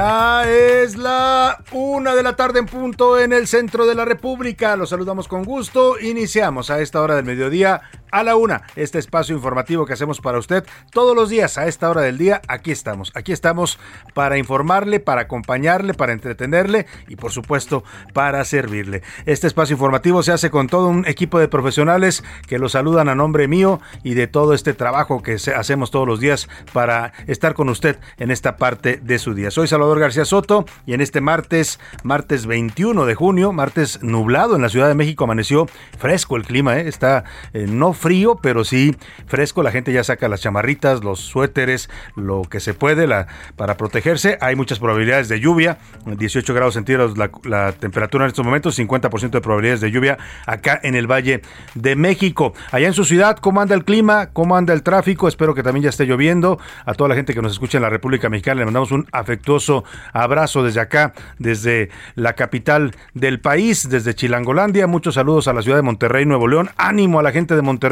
Es la una de la tarde en punto en el centro de la República. Los saludamos con gusto. Iniciamos a esta hora del mediodía a la una. Este espacio informativo que hacemos para usted todos los días a esta hora del día. Aquí estamos. Aquí estamos para informarle, para acompañarle, para entretenerle y por supuesto para servirle. Este espacio informativo se hace con todo un equipo de profesionales que lo saludan a nombre mío y de todo este trabajo que hacemos todos los días para estar con usted en esta parte de su día. Soy Salvador García Soto y en este martes, martes 21 de junio, martes nublado en la Ciudad de México, amaneció fresco el clima, ¿eh? está eh, no frío, pero sí fresco. La gente ya saca las chamarritas, los suéteres, lo que se puede la, para protegerse. Hay muchas probabilidades de lluvia, 18 grados centígrados la, la temperatura en estos momentos, 50% de probabilidades de lluvia acá en el Valle de México. Allá en su ciudad, ¿cómo anda el clima? ¿Cómo anda el tráfico? Espero que también ya esté lloviendo. A toda la gente que nos escucha en la República Mexicana le mandamos un afectuoso abrazo desde acá, desde la capital del país, desde Chilangolandia. Muchos saludos a la ciudad de Monterrey, Nuevo León. Ánimo a la gente de Monterrey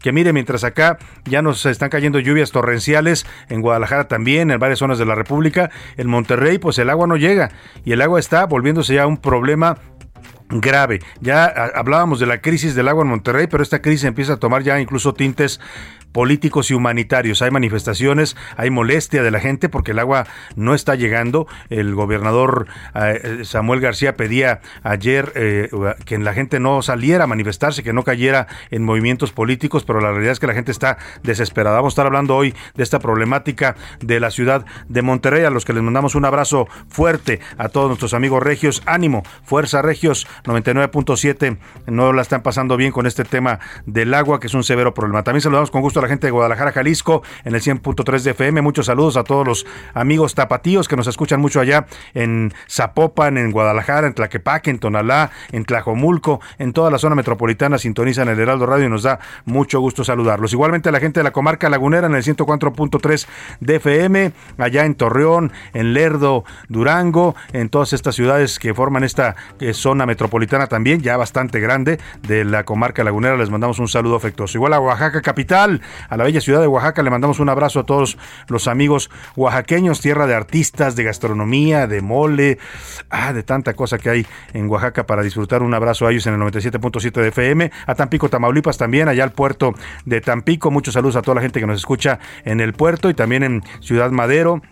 que mire, mientras acá ya nos están cayendo lluvias torrenciales, en Guadalajara también, en varias zonas de la República, en Monterrey, pues el agua no llega y el agua está volviéndose ya un problema grave. Ya hablábamos de la crisis del agua en Monterrey, pero esta crisis empieza a tomar ya incluso tintes políticos y humanitarios. Hay manifestaciones, hay molestia de la gente porque el agua no está llegando. El gobernador eh, Samuel García pedía ayer eh, que la gente no saliera a manifestarse, que no cayera en movimientos políticos, pero la realidad es que la gente está desesperada. Vamos a estar hablando hoy de esta problemática de la ciudad de Monterrey, a los que les mandamos un abrazo fuerte a todos nuestros amigos regios. Ánimo, fuerza regios 99.7, no la están pasando bien con este tema del agua, que es un severo problema. También saludamos con gusto la gente de Guadalajara, Jalisco, en el 100.3 de FM. Muchos saludos a todos los amigos tapatíos que nos escuchan mucho allá en Zapopan, en Guadalajara, en Tlaquepaque, en Tonalá, en Tlajomulco, en toda la zona metropolitana sintonizan el Heraldo Radio y nos da mucho gusto saludarlos. Igualmente a la gente de la comarca lagunera en el 104.3 de FM, allá en Torreón, en Lerdo, Durango, en todas estas ciudades que forman esta eh, zona metropolitana también, ya bastante grande de la comarca lagunera. Les mandamos un saludo afectuoso. Igual a Oaxaca capital, a la bella ciudad de Oaxaca. Le mandamos un abrazo a todos los amigos oaxaqueños, tierra de artistas, de gastronomía, de mole, ah, de tanta cosa que hay en Oaxaca para disfrutar. Un abrazo a ellos en el 97.7 de FM, a Tampico, Tamaulipas también, allá al puerto de Tampico. Muchos saludos a toda la gente que nos escucha en el puerto y también en Ciudad Madero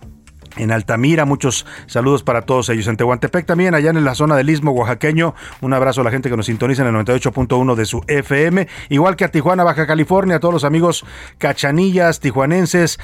en Altamira. Muchos saludos para todos ellos. En Tehuantepec también, allá en la zona del Istmo Oaxaqueño. Un abrazo a la gente que nos sintoniza en el 98.1 de su FM. Igual que a Tijuana, Baja California, a todos los amigos cachanillas, tijuanenses,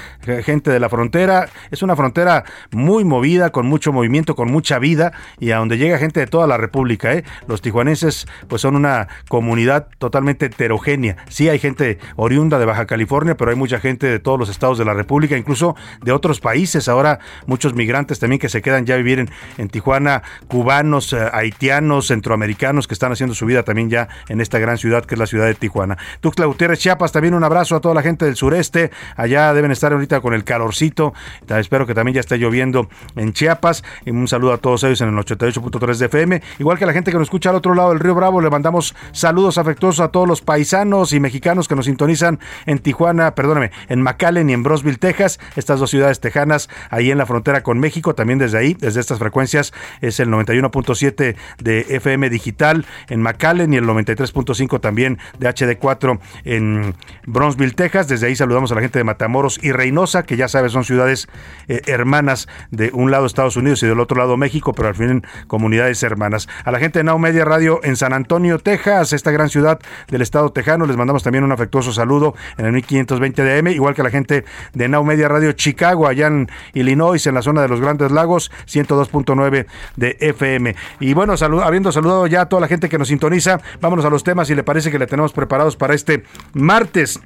gente de la frontera. Es una frontera muy movida, con mucho movimiento, con mucha vida y a donde llega gente de toda la República. ¿eh? Los tijuanenses pues son una comunidad totalmente heterogénea. Sí hay gente oriunda de Baja California, pero hay mucha gente de todos los estados de la República, incluso de otros países. Ahora muchos migrantes también que se quedan ya a vivir en, Tijuana, cubanos, eh, haitianos, centroamericanos que están haciendo su vida también ya en esta gran ciudad que es la ciudad de Tijuana. Tuxtla Gutiérrez, Chiapas, también un abrazo a toda la gente del sureste, allá deben estar ahorita con el calorcito, espero que también ya esté lloviendo en Chiapas, un saludo a todos ellos en el 88.3 de FM, igual que la gente que nos escucha al otro lado del río Bravo, le mandamos saludos afectuosos a todos los paisanos y mexicanos que nos sintonizan en Tijuana, perdóname, en McAllen y en Brosville, Texas, estas dos ciudades tejanas, ahí en la frontera con México, también desde ahí, desde estas frecuencias, es el 91.7 de FM digital en McAllen y el 93.5 también de HD4 en Bronzeville, Texas. Desde ahí saludamos a la gente de Matamoros y Reynosa, que ya sabes son ciudades eh, hermanas de un lado Estados Unidos y del otro lado México, pero al fin comunidades hermanas. A la gente de Now Media Radio en San Antonio, Texas, esta gran ciudad del estado tejano, les mandamos también un afectuoso saludo en el 1520 de AM, igual que a la gente de Now Media Radio Chicago, allá en Illinois, en la zona de los Grandes Lagos, 102.9 de FM. Y bueno, habiendo saludado ya a toda la gente que nos sintoniza, vámonos a los temas y le parece que le tenemos preparados para este martes.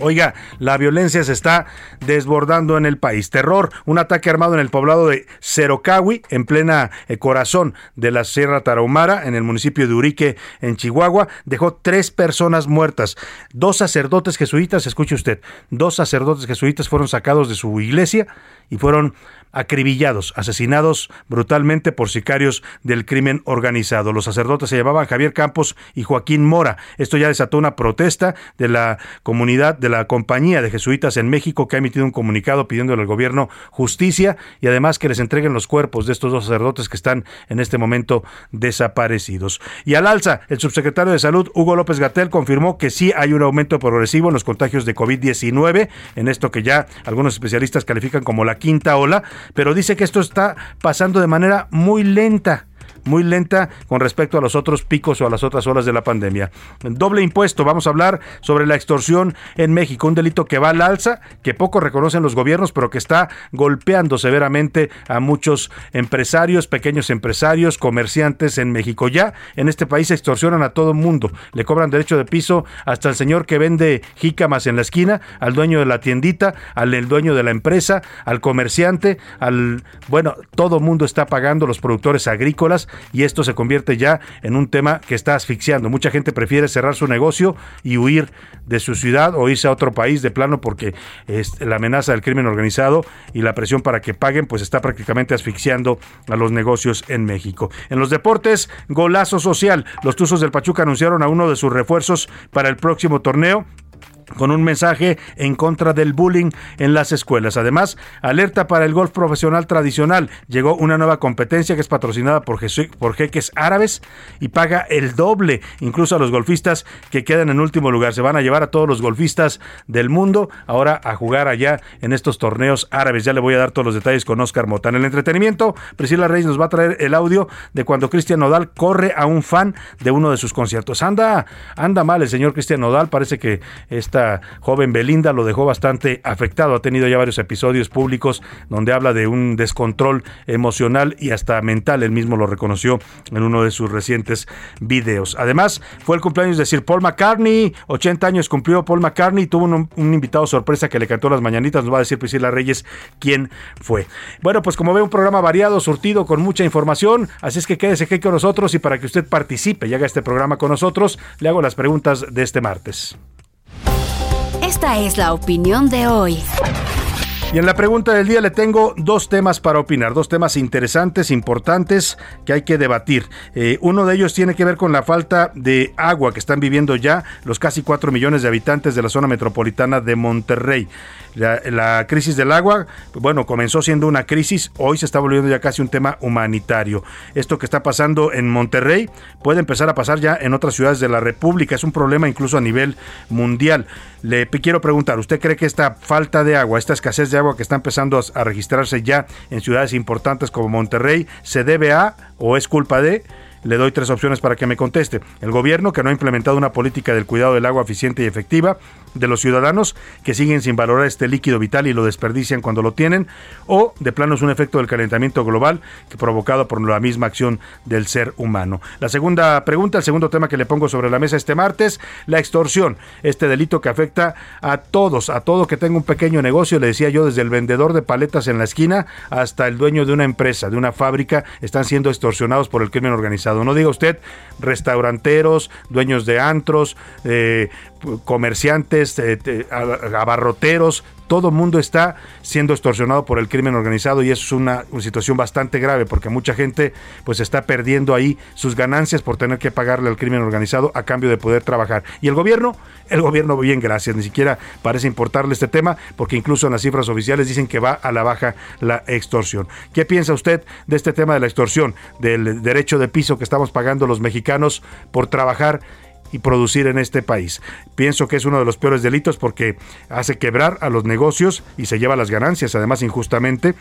Oiga, la violencia se está desbordando en el país. Terror, un ataque armado en el poblado de Cerocawi, en plena eh, corazón de la Sierra Tarahumara, en el municipio de Urique, en Chihuahua, dejó tres personas muertas. Dos sacerdotes jesuitas, escuche usted, dos sacerdotes jesuitas fueron sacados de su iglesia y fueron acribillados, asesinados brutalmente por sicarios del crimen organizado. Los sacerdotes se llamaban Javier Campos y Joaquín Mora. Esto ya desató una protesta de la comunidad, de la compañía de jesuitas en México, que ha emitido un comunicado pidiéndole al gobierno justicia y además que les entreguen los cuerpos de estos dos sacerdotes que están en este momento desaparecidos. Y al alza, el subsecretario de Salud, Hugo López Gatel, confirmó que sí hay un aumento progresivo en los contagios de COVID-19, en esto que ya algunos especialistas califican como la quinta ola, pero dice que esto está pasando de manera muy lenta muy lenta con respecto a los otros picos o a las otras olas de la pandemia. Doble impuesto, vamos a hablar sobre la extorsión en México, un delito que va al alza, que poco reconocen los gobiernos, pero que está golpeando severamente a muchos empresarios, pequeños empresarios, comerciantes en México. Ya en este país extorsionan a todo mundo, le cobran derecho de piso hasta el señor que vende jícamas en la esquina, al dueño de la tiendita, al dueño de la empresa, al comerciante, al bueno, todo mundo está pagando los productores agrícolas y esto se convierte ya en un tema que está asfixiando. Mucha gente prefiere cerrar su negocio y huir de su ciudad o irse a otro país de plano porque la amenaza del crimen organizado y la presión para que paguen pues está prácticamente asfixiando a los negocios en México. En los deportes, golazo social. Los Tuzos del Pachuca anunciaron a uno de sus refuerzos para el próximo torneo con un mensaje en contra del bullying en las escuelas. Además, alerta para el golf profesional tradicional. Llegó una nueva competencia que es patrocinada por, por jeques árabes y paga el doble, incluso a los golfistas que quedan en último lugar. Se van a llevar a todos los golfistas del mundo ahora a jugar allá en estos torneos árabes. Ya le voy a dar todos los detalles con Oscar Mota. En el entretenimiento, Priscila Reyes nos va a traer el audio de cuando Cristian Nodal corre a un fan de uno de sus conciertos. Anda, anda mal el señor Cristian Nodal, parece que está joven Belinda lo dejó bastante afectado. Ha tenido ya varios episodios públicos donde habla de un descontrol emocional y hasta mental. Él mismo lo reconoció en uno de sus recientes videos. Además, fue el cumpleaños de Sir Paul McCartney. 80 años cumplió Paul McCartney. Tuvo un, invitado sorpresa que le cantó las mañanitas. Nos va a decir Priscila Reyes quién fue. Bueno, pues como ve, un programa variado, surtido, con mucha información. Así es que quédese aquí con nosotros y para que usted participe y haga este programa con nosotros, le hago las preguntas de este martes. Esta es la opinión de hoy. Y en la pregunta del día le tengo dos temas para opinar, dos temas interesantes, importantes que hay que debatir. Eh, uno de ellos tiene que ver con la falta de agua que están viviendo ya los casi 4 millones de habitantes de la zona metropolitana de Monterrey. La, crisis del agua, bueno, comenzó siendo una crisis, hoy se está volviendo ya casi un tema humanitario. Esto que está pasando en Monterrey puede empezar a pasar ya en otras ciudades de la República, es un problema incluso a nivel mundial. Le quiero preguntar, ¿usted cree que esta falta de agua, esta escasez de agua que está empezando a registrarse ya en ciudades importantes como Monterrey, se debe a o es culpa de le doy tres opciones para que me conteste. El gobierno que no ha implementado una política del cuidado del agua eficiente y efectiva, de los ciudadanos que siguen sin valorar este líquido vital y lo desperdician cuando lo tienen, o de plano es un efecto del calentamiento global que provocado por la misma acción del ser humano. La segunda pregunta, el segundo tema que le pongo sobre la mesa este martes, la extorsión, este delito que afecta a todos, a todo que tenga un pequeño negocio, le decía yo, desde el vendedor de paletas en la esquina hasta el dueño de una empresa, de una fábrica, están siendo extorsionados por el crimen organizado. No diga usted restauranteros, dueños de antros, eh, comerciantes, eh, abarroteros, todo mundo está siendo extorsionado por el crimen organizado y eso es una, situación bastante grave porque mucha gente pues está perdiendo ahí sus ganancias por tener que pagarle al crimen organizado a cambio de poder trabajar. Y el gobierno, el gobierno bien gracias, ni siquiera parece importarle este tema porque incluso en las cifras oficiales dicen que va a la baja la extorsión. ¿Qué piensa usted de este tema de la extorsión, del derecho de piso que estamos pagando los mexicanos por trabajar y producir en este país. Pienso que es uno de los peores delitos porque hace quebrar a los negocios y se lleva las ganancias, además injustamente.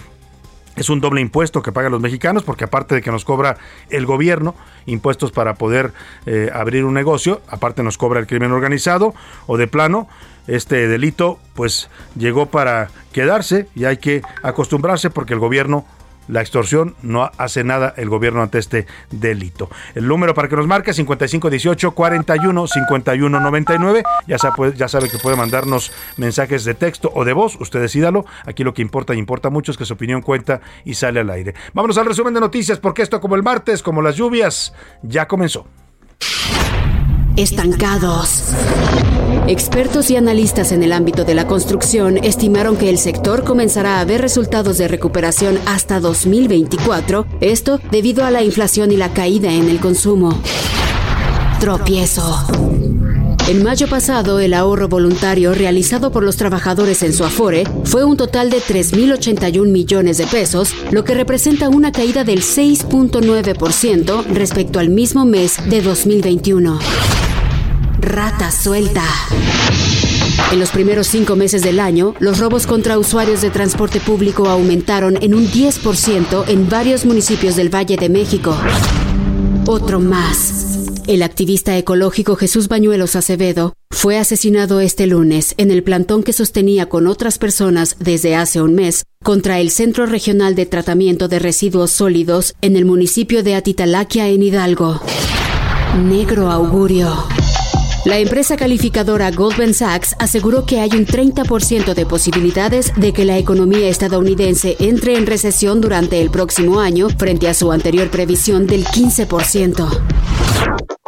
Es un doble impuesto que pagan los mexicanos porque aparte de que nos cobra el gobierno impuestos para poder eh, abrir un negocio, aparte nos cobra el crimen organizado o de plano este delito pues llegó para quedarse y hay que acostumbrarse porque el gobierno la extorsión, no hace nada el gobierno ante este delito. El número para que nos marque 5518 41 51 99. Ya sabe, ya sabe que puede mandarnos mensajes de texto o de voz, usted decídalo. Aquí lo que importa y importa mucho es que su opinión cuenta y sale al aire. Vámonos al resumen de noticias porque esto como el martes, como las lluvias, ya comenzó. Estancados. Expertos y analistas en el ámbito de la construcción estimaron que el sector comenzará a ver resultados de recuperación hasta 2024, esto debido a la inflación y la caída en el consumo. Tropiezo. En mayo pasado, el ahorro voluntario realizado por los trabajadores en su Afore fue un total de 3.081 millones de pesos, lo que representa una caída del 6.9% respecto al mismo mes de 2021. Rata suelta. En los primeros cinco meses del año, los robos contra usuarios de transporte público aumentaron en un 10% en varios municipios del Valle de México. Otro más. El activista ecológico Jesús Bañuelos Acevedo fue asesinado este lunes en el plantón que sostenía con otras personas desde hace un mes contra el Centro Regional de Tratamiento de Residuos Sólidos en el municipio de Atitalaquia en Hidalgo. Negro augurio. La empresa calificadora Goldman Sachs aseguró que hay un 30% de posibilidades de que la economía estadounidense entre en recesión durante el próximo año frente a su anterior previsión del 15%.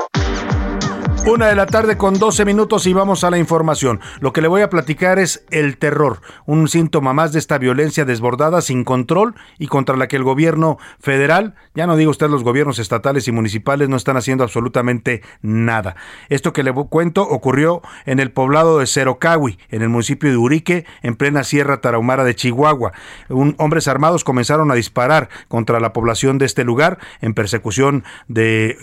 Una de la tarde con 12 minutos y vamos a la información. Lo que le voy a platicar es el terror, un síntoma más de esta violencia desbordada sin control y contra la que el gobierno federal, ya no digo usted los gobiernos estatales y municipales, no están haciendo absolutamente nada. Esto que le cuento ocurrió en el poblado de Cerocawi, en el municipio de Urique, en plena Sierra Tarahumara de Chihuahua. Hombres armados comenzaron a disparar contra la población de este lugar en persecución de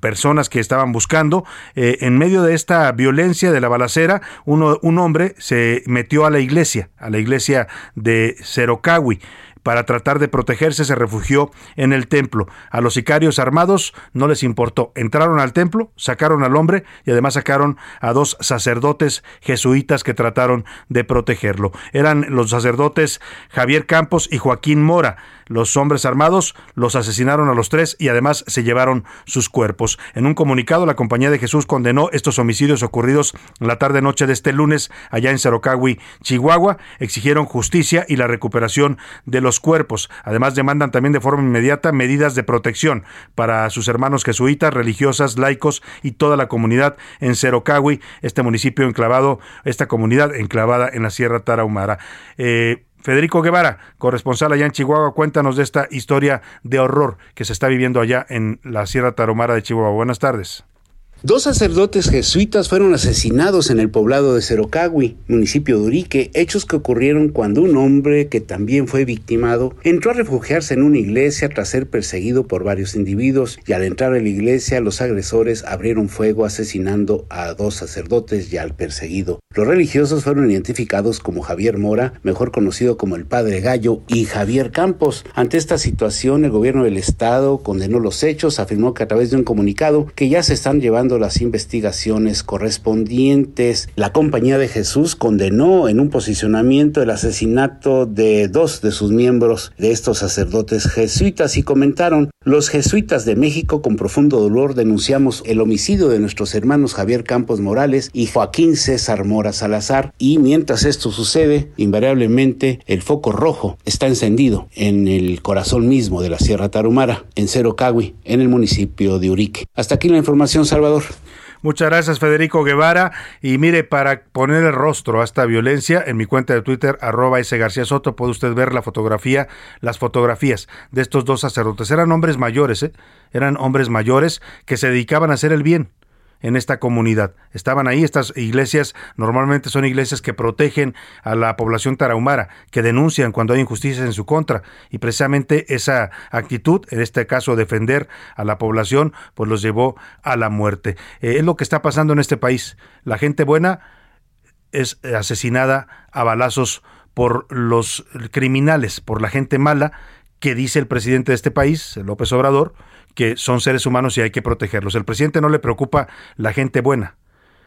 personas que estaban buscando eh, en medio de esta violencia de la balacera, un hombre se metió a la iglesia, a la iglesia de Cerocawi para tratar de protegerse se refugió en el templo. A los sicarios armados no les importó. Entraron al templo, sacaron al hombre y además sacaron a dos sacerdotes jesuitas que trataron de protegerlo. Eran los sacerdotes Javier Campos y Joaquín Mora. Los hombres armados los asesinaron a los tres y además se llevaron sus cuerpos. En un comunicado, la Compañía de Jesús condenó estos homicidios ocurridos la tarde-noche de este lunes allá en Cerocawi, Chihuahua. Exigieron justicia y la recuperación de los cuerpos. Además, demandan también de forma inmediata medidas de protección para sus hermanos jesuitas, religiosas, laicos y toda la comunidad en Cerocawi, este municipio enclavado, esta comunidad enclavada en la Sierra Tarahumara. Eh, Federico Guevara, corresponsal allá en Chihuahua, cuéntanos de esta historia de horror que se está viviendo allá en la Sierra Tarahumara de Chihuahua. Buenas tardes. Dos sacerdotes jesuitas fueron asesinados en el poblado de Cerocagui, municipio de Urique, hechos que ocurrieron cuando un hombre que también fue victimado entró a refugiarse en una iglesia tras ser perseguido por varios individuos y al entrar a la iglesia los agresores abrieron fuego asesinando a dos sacerdotes y al perseguido. Los religiosos fueron identificados como Javier Mora, mejor conocido como el Padre Gallo, y Javier Campos. Ante esta situación, el gobierno del estado condenó los hechos, afirmó que a través de un comunicado que ya se están llevando las investigaciones correspondientes. La Compañía de Jesús condenó en un posicionamiento el asesinato de dos de sus miembros de estos sacerdotes jesuitas y comentaron, los jesuitas de México con profundo dolor denunciamos el homicidio de nuestros hermanos Javier Campos Morales y Joaquín César Mora Salazar y mientras esto sucede, invariablemente el foco rojo está encendido en el corazón mismo de la Sierra Tarumara, en Cero Cagui, en el municipio de Urique. Hasta aquí la información, Salvador. Muchas gracias, Federico Guevara. Y mire, para poner el rostro a esta violencia, en mi cuenta de Twitter, arroba ese García Soto, puede usted ver la fotografía, las fotografías de estos dos sacerdotes. Eran hombres mayores, ¿eh? Eran hombres mayores que se dedicaban a hacer el bien en esta comunidad. Estaban ahí, estas iglesias normalmente son iglesias que protegen a la población tarahumara, que denuncian cuando hay injusticias en su contra. Y precisamente esa actitud, en este caso defender a la población, pues los llevó a la muerte. Eh, es lo que está pasando en este país. La gente buena es asesinada a balazos por los criminales, por la gente mala, que dice el presidente de este país, López Obrador, que son seres humanos y hay que protegerlos. El presidente no le preocupa la gente buena.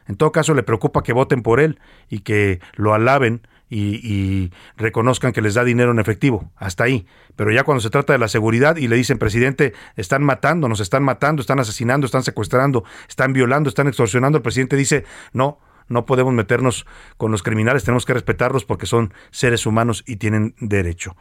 En todo caso, le preocupa que voten por él y que lo alaben y, reconozcan que les da dinero en efectivo. Hasta ahí. Pero ya cuando se trata de la seguridad y le dicen, presidente, están matando, nos están matando, están asesinando, están secuestrando, están violando, están extorsionando, el presidente dice, no, no podemos meternos con los criminales, tenemos que respetarlos porque son seres humanos y tienen derecho.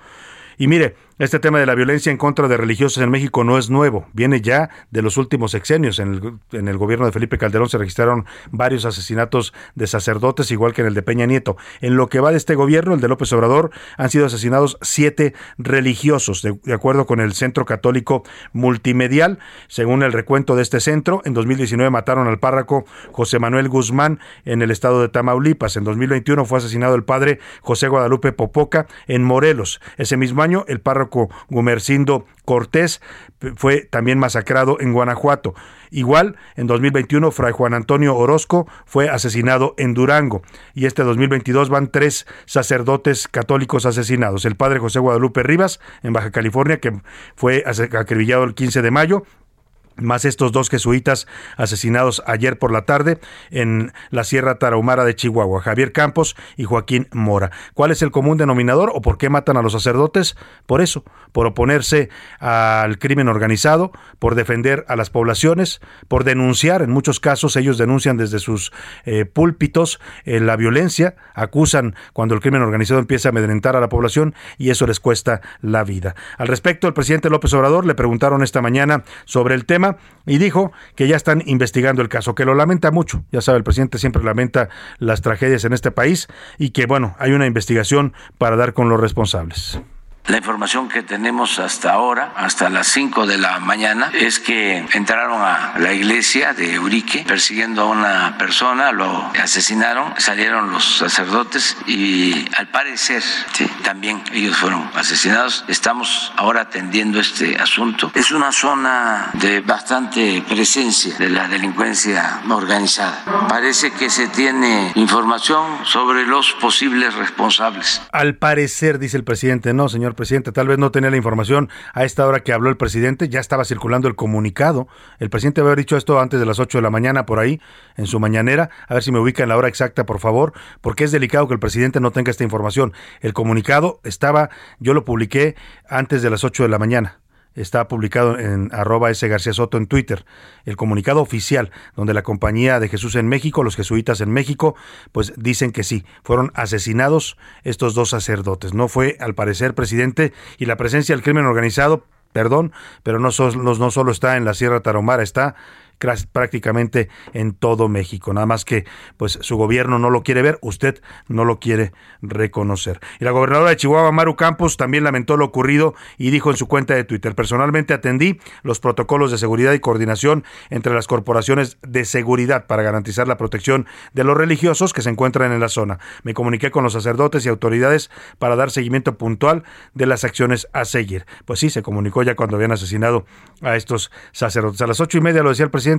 Y mire, este tema de la violencia en contra de religiosos en México no es nuevo, viene ya de los últimos sexenios. En el, en el, gobierno de Felipe Calderón se registraron varios asesinatos de sacerdotes, igual que en el de Peña Nieto. En lo que va de este gobierno, el de López Obrador, han sido asesinados siete religiosos, de, acuerdo con el Centro Católico Multimedial. Según el recuento de este centro, en 2019 mataron al párroco José Manuel Guzmán en el estado de Tamaulipas. En 2021 fue asesinado el padre José Guadalupe Popoca en Morelos. Ese mismo año, el párroco Gumercindo Cortés fue también masacrado en Guanajuato. Igual, en 2021, Fray Juan Antonio Orozco fue asesinado en Durango. Y este 2022 van tres sacerdotes católicos asesinados. El padre José Guadalupe Rivas, en Baja California, que fue acribillado el 15 de mayo más estos dos jesuitas asesinados ayer por la tarde en la Sierra Tarahumara de Chihuahua, Javier Campos y Joaquín Mora. ¿Cuál es el común denominador o por qué matan a los sacerdotes? Por eso, por oponerse al crimen organizado, por defender a las poblaciones, por denunciar, en muchos casos ellos denuncian desde sus eh, púlpitos eh, la violencia, acusan cuando el crimen organizado empieza a amedrentar a la población y eso les cuesta la vida. Al respecto, el presidente López Obrador le preguntaron esta mañana sobre el tema y dijo que ya están investigando el caso, que lo lamenta mucho. Ya sabe, el presidente siempre lamenta las tragedias en este país y que, bueno, hay una investigación para dar con los responsables. La información que tenemos hasta ahora, hasta las 5 de la mañana, es que entraron a la iglesia de Urique persiguiendo a una persona, lo asesinaron, salieron los sacerdotes y al parecer también ellos fueron asesinados. Estamos ahora atendiendo este asunto. Es una zona de bastante presencia de la delincuencia organizada. Parece que se tiene información sobre los posibles responsables. Al parecer, dice el presidente, no, señor presidente. Tal vez no tenía la información a esta hora que habló el presidente, ya estaba circulando el comunicado. El presidente había dicho esto antes de las 8 de la mañana por ahí, en su mañanera. A ver si me ubica en la hora exacta, por favor, porque es delicado que el presidente no tenga esta información. El comunicado estaba, yo lo publiqué antes de las 8 de la mañana está publicado en arroba S. García Soto en Twitter, el comunicado oficial donde la compañía de Jesús en México, los jesuitas en México, pues dicen que sí, fueron asesinados estos dos sacerdotes. No fue, al parecer, presidente, y la presencia del crimen organizado, perdón, pero no, no, no solo está en la Sierra Tarahumara, está prácticamente en todo México. Nada más que pues su gobierno no lo quiere ver, usted no lo quiere reconocer. Y la gobernadora de Chihuahua, Maru Campos, también lamentó lo ocurrido y dijo en su cuenta de Twitter, personalmente atendí los protocolos de seguridad y coordinación entre las corporaciones de seguridad para garantizar la protección de los religiosos que se encuentran en la zona. Me comuniqué con los sacerdotes y autoridades para dar seguimiento puntual de las acciones a seguir. Pues sí, se comunicó ya cuando habían asesinado a estos sacerdotes. A las ocho y media lo decía el presidente.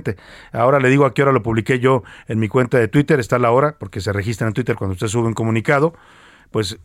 Ahora le digo a qué hora lo publiqué yo en mi cuenta de Twitter. Está la hora, porque se registra en Twitter cuando usted sube un comunicado pues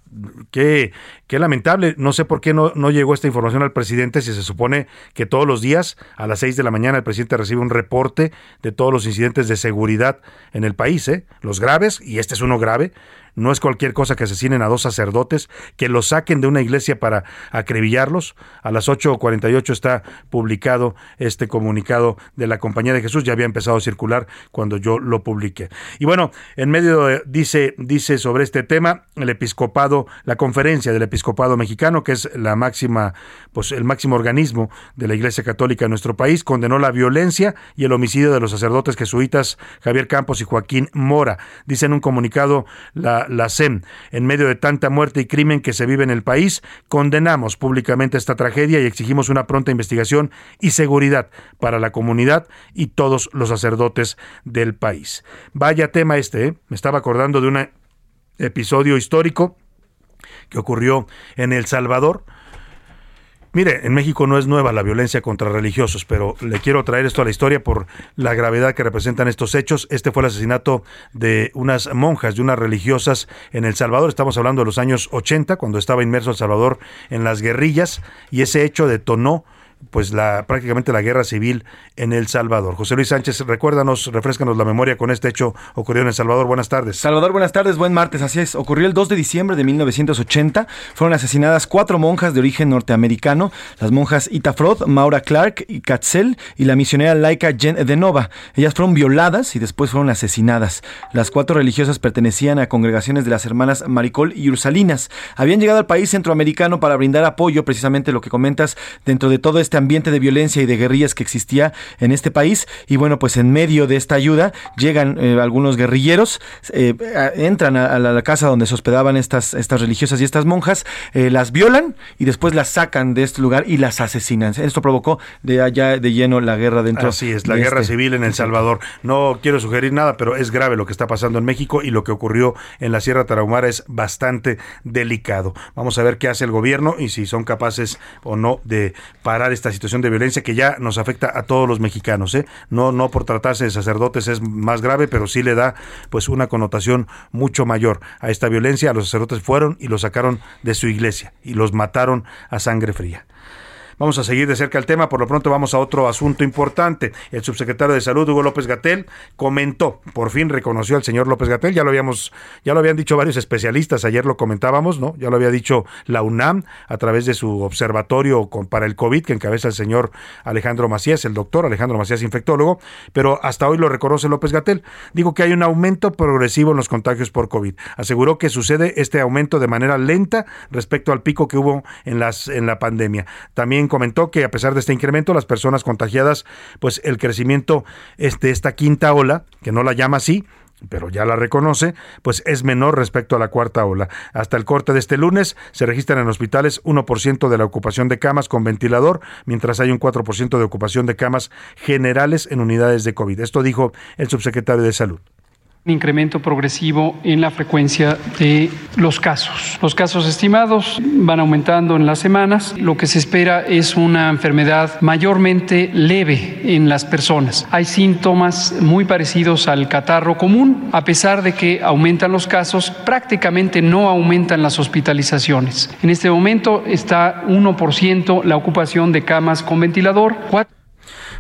qué, qué lamentable. No sé por qué no, no, llegó esta información al presidente si se supone que todos los días a las seis de la mañana el presidente recibe un reporte de todos los incidentes de seguridad en el país, ¿eh? los graves, y este es uno grave, no es cualquier cosa que asesinen a dos sacerdotes, que los saquen de una iglesia para acribillarlos. A las 8.48 está publicado este comunicado de la Compañía de Jesús, ya había empezado a circular cuando yo lo publiqué. Y bueno, en medio de, dice, dice sobre este tema el episcopado, la conferencia del episcopado mexicano, que es la máxima, pues el máximo organismo de la Iglesia Católica en nuestro país, condenó la violencia y el homicidio de los sacerdotes jesuitas Javier Campos y Joaquín Mora. Dice en un comunicado la, la SEM. En medio de tanta muerte y crimen que se vive en el país, condenamos públicamente esta tragedia y exigimos una pronta investigación y seguridad para la comunidad y todos los sacerdotes del país. Vaya tema este, ¿eh? me estaba acordando de un episodio histórico que ocurrió en El Salvador Mire, en México no es nueva la violencia contra religiosos, pero le quiero traer esto a la historia por la gravedad que representan estos hechos. Este fue el asesinato de unas monjas, de unas religiosas en El Salvador. Estamos hablando de los años 80, cuando estaba inmerso El Salvador en las guerrillas, y ese hecho detonó pues la prácticamente la guerra civil en El Salvador. José Luis Sánchez, recuérdanos, refrescanos la memoria con este hecho ocurrido en El Salvador. Buenas tardes. Salvador, buenas tardes, buen martes, así es. Ocurrió el 2 de diciembre de 1980. Fueron asesinadas cuatro monjas de origen norteamericano, las monjas Ita Frod, Maura Clark y Katzel y la misionera laica Jen Denova. Ellas fueron violadas y después fueron asesinadas. Las cuatro religiosas pertenecían a congregaciones de las hermanas Maricol y Ursalinas. Habían llegado al país centroamericano para brindar apoyo, precisamente lo que comentas, dentro de todo este ambiente de violencia y de guerrillas que existía en este país. Y bueno, pues en medio de esta ayuda llegan eh, algunos guerrilleros, eh, entran a, la, casa donde se hospedaban estas, estas religiosas y estas monjas, eh, las violan y después las sacan de este lugar y las asesinan. Esto provocó de allá de lleno la guerra dentro. Así es, la guerra este civil en El Salvador. No quiero sugerir nada, pero es grave lo que está pasando en México y lo que ocurrió en la Sierra Tarahumara es bastante delicado. Vamos a ver qué hace el gobierno y si son capaces o no de parar esta situación de violencia que ya nos afecta a todos los mexicanos. ¿eh? No, no por tratarse de sacerdotes es más grave, pero sí le da pues una connotación mucho mayor a esta violencia. Los sacerdotes fueron y los sacaron de su iglesia y los mataron a sangre fría. Vamos a seguir de cerca el tema, por lo pronto vamos a otro asunto importante. El subsecretario de Salud, Hugo López Gatel, comentó, por fin reconoció al señor López Gatel, ya lo habíamos, ya lo habían dicho varios especialistas, ayer lo comentábamos, ¿no? Ya lo había dicho la UNAM a través de su observatorio para el COVID que encabeza el señor Alejandro Macías, el doctor Alejandro Macías, infectólogo, pero hasta hoy lo reconoce López Gatel. Digo que hay un aumento progresivo en los contagios por COVID. Aseguró que sucede este aumento de manera lenta respecto al pico que hubo en las en la pandemia. También comentó que a pesar de este incremento, las personas contagiadas, pues el crecimiento de este, esta quinta ola, que no la llama así, pero ya la reconoce, pues es menor respecto a la cuarta ola. Hasta el corte de este lunes se registran en hospitales 1% de la ocupación de camas con ventilador, mientras hay un 4% de ocupación de camas generales en unidades de COVID. Esto dijo el subsecretario de Salud incremento progresivo en la frecuencia de los casos. Los casos estimados van aumentando en las semanas. Lo que se espera es una enfermedad mayormente leve en las personas. Hay síntomas muy parecidos al catarro común. A pesar de que aumentan los casos, prácticamente no aumentan las hospitalizaciones. En este momento está 1% la ocupación de camas con ventilador.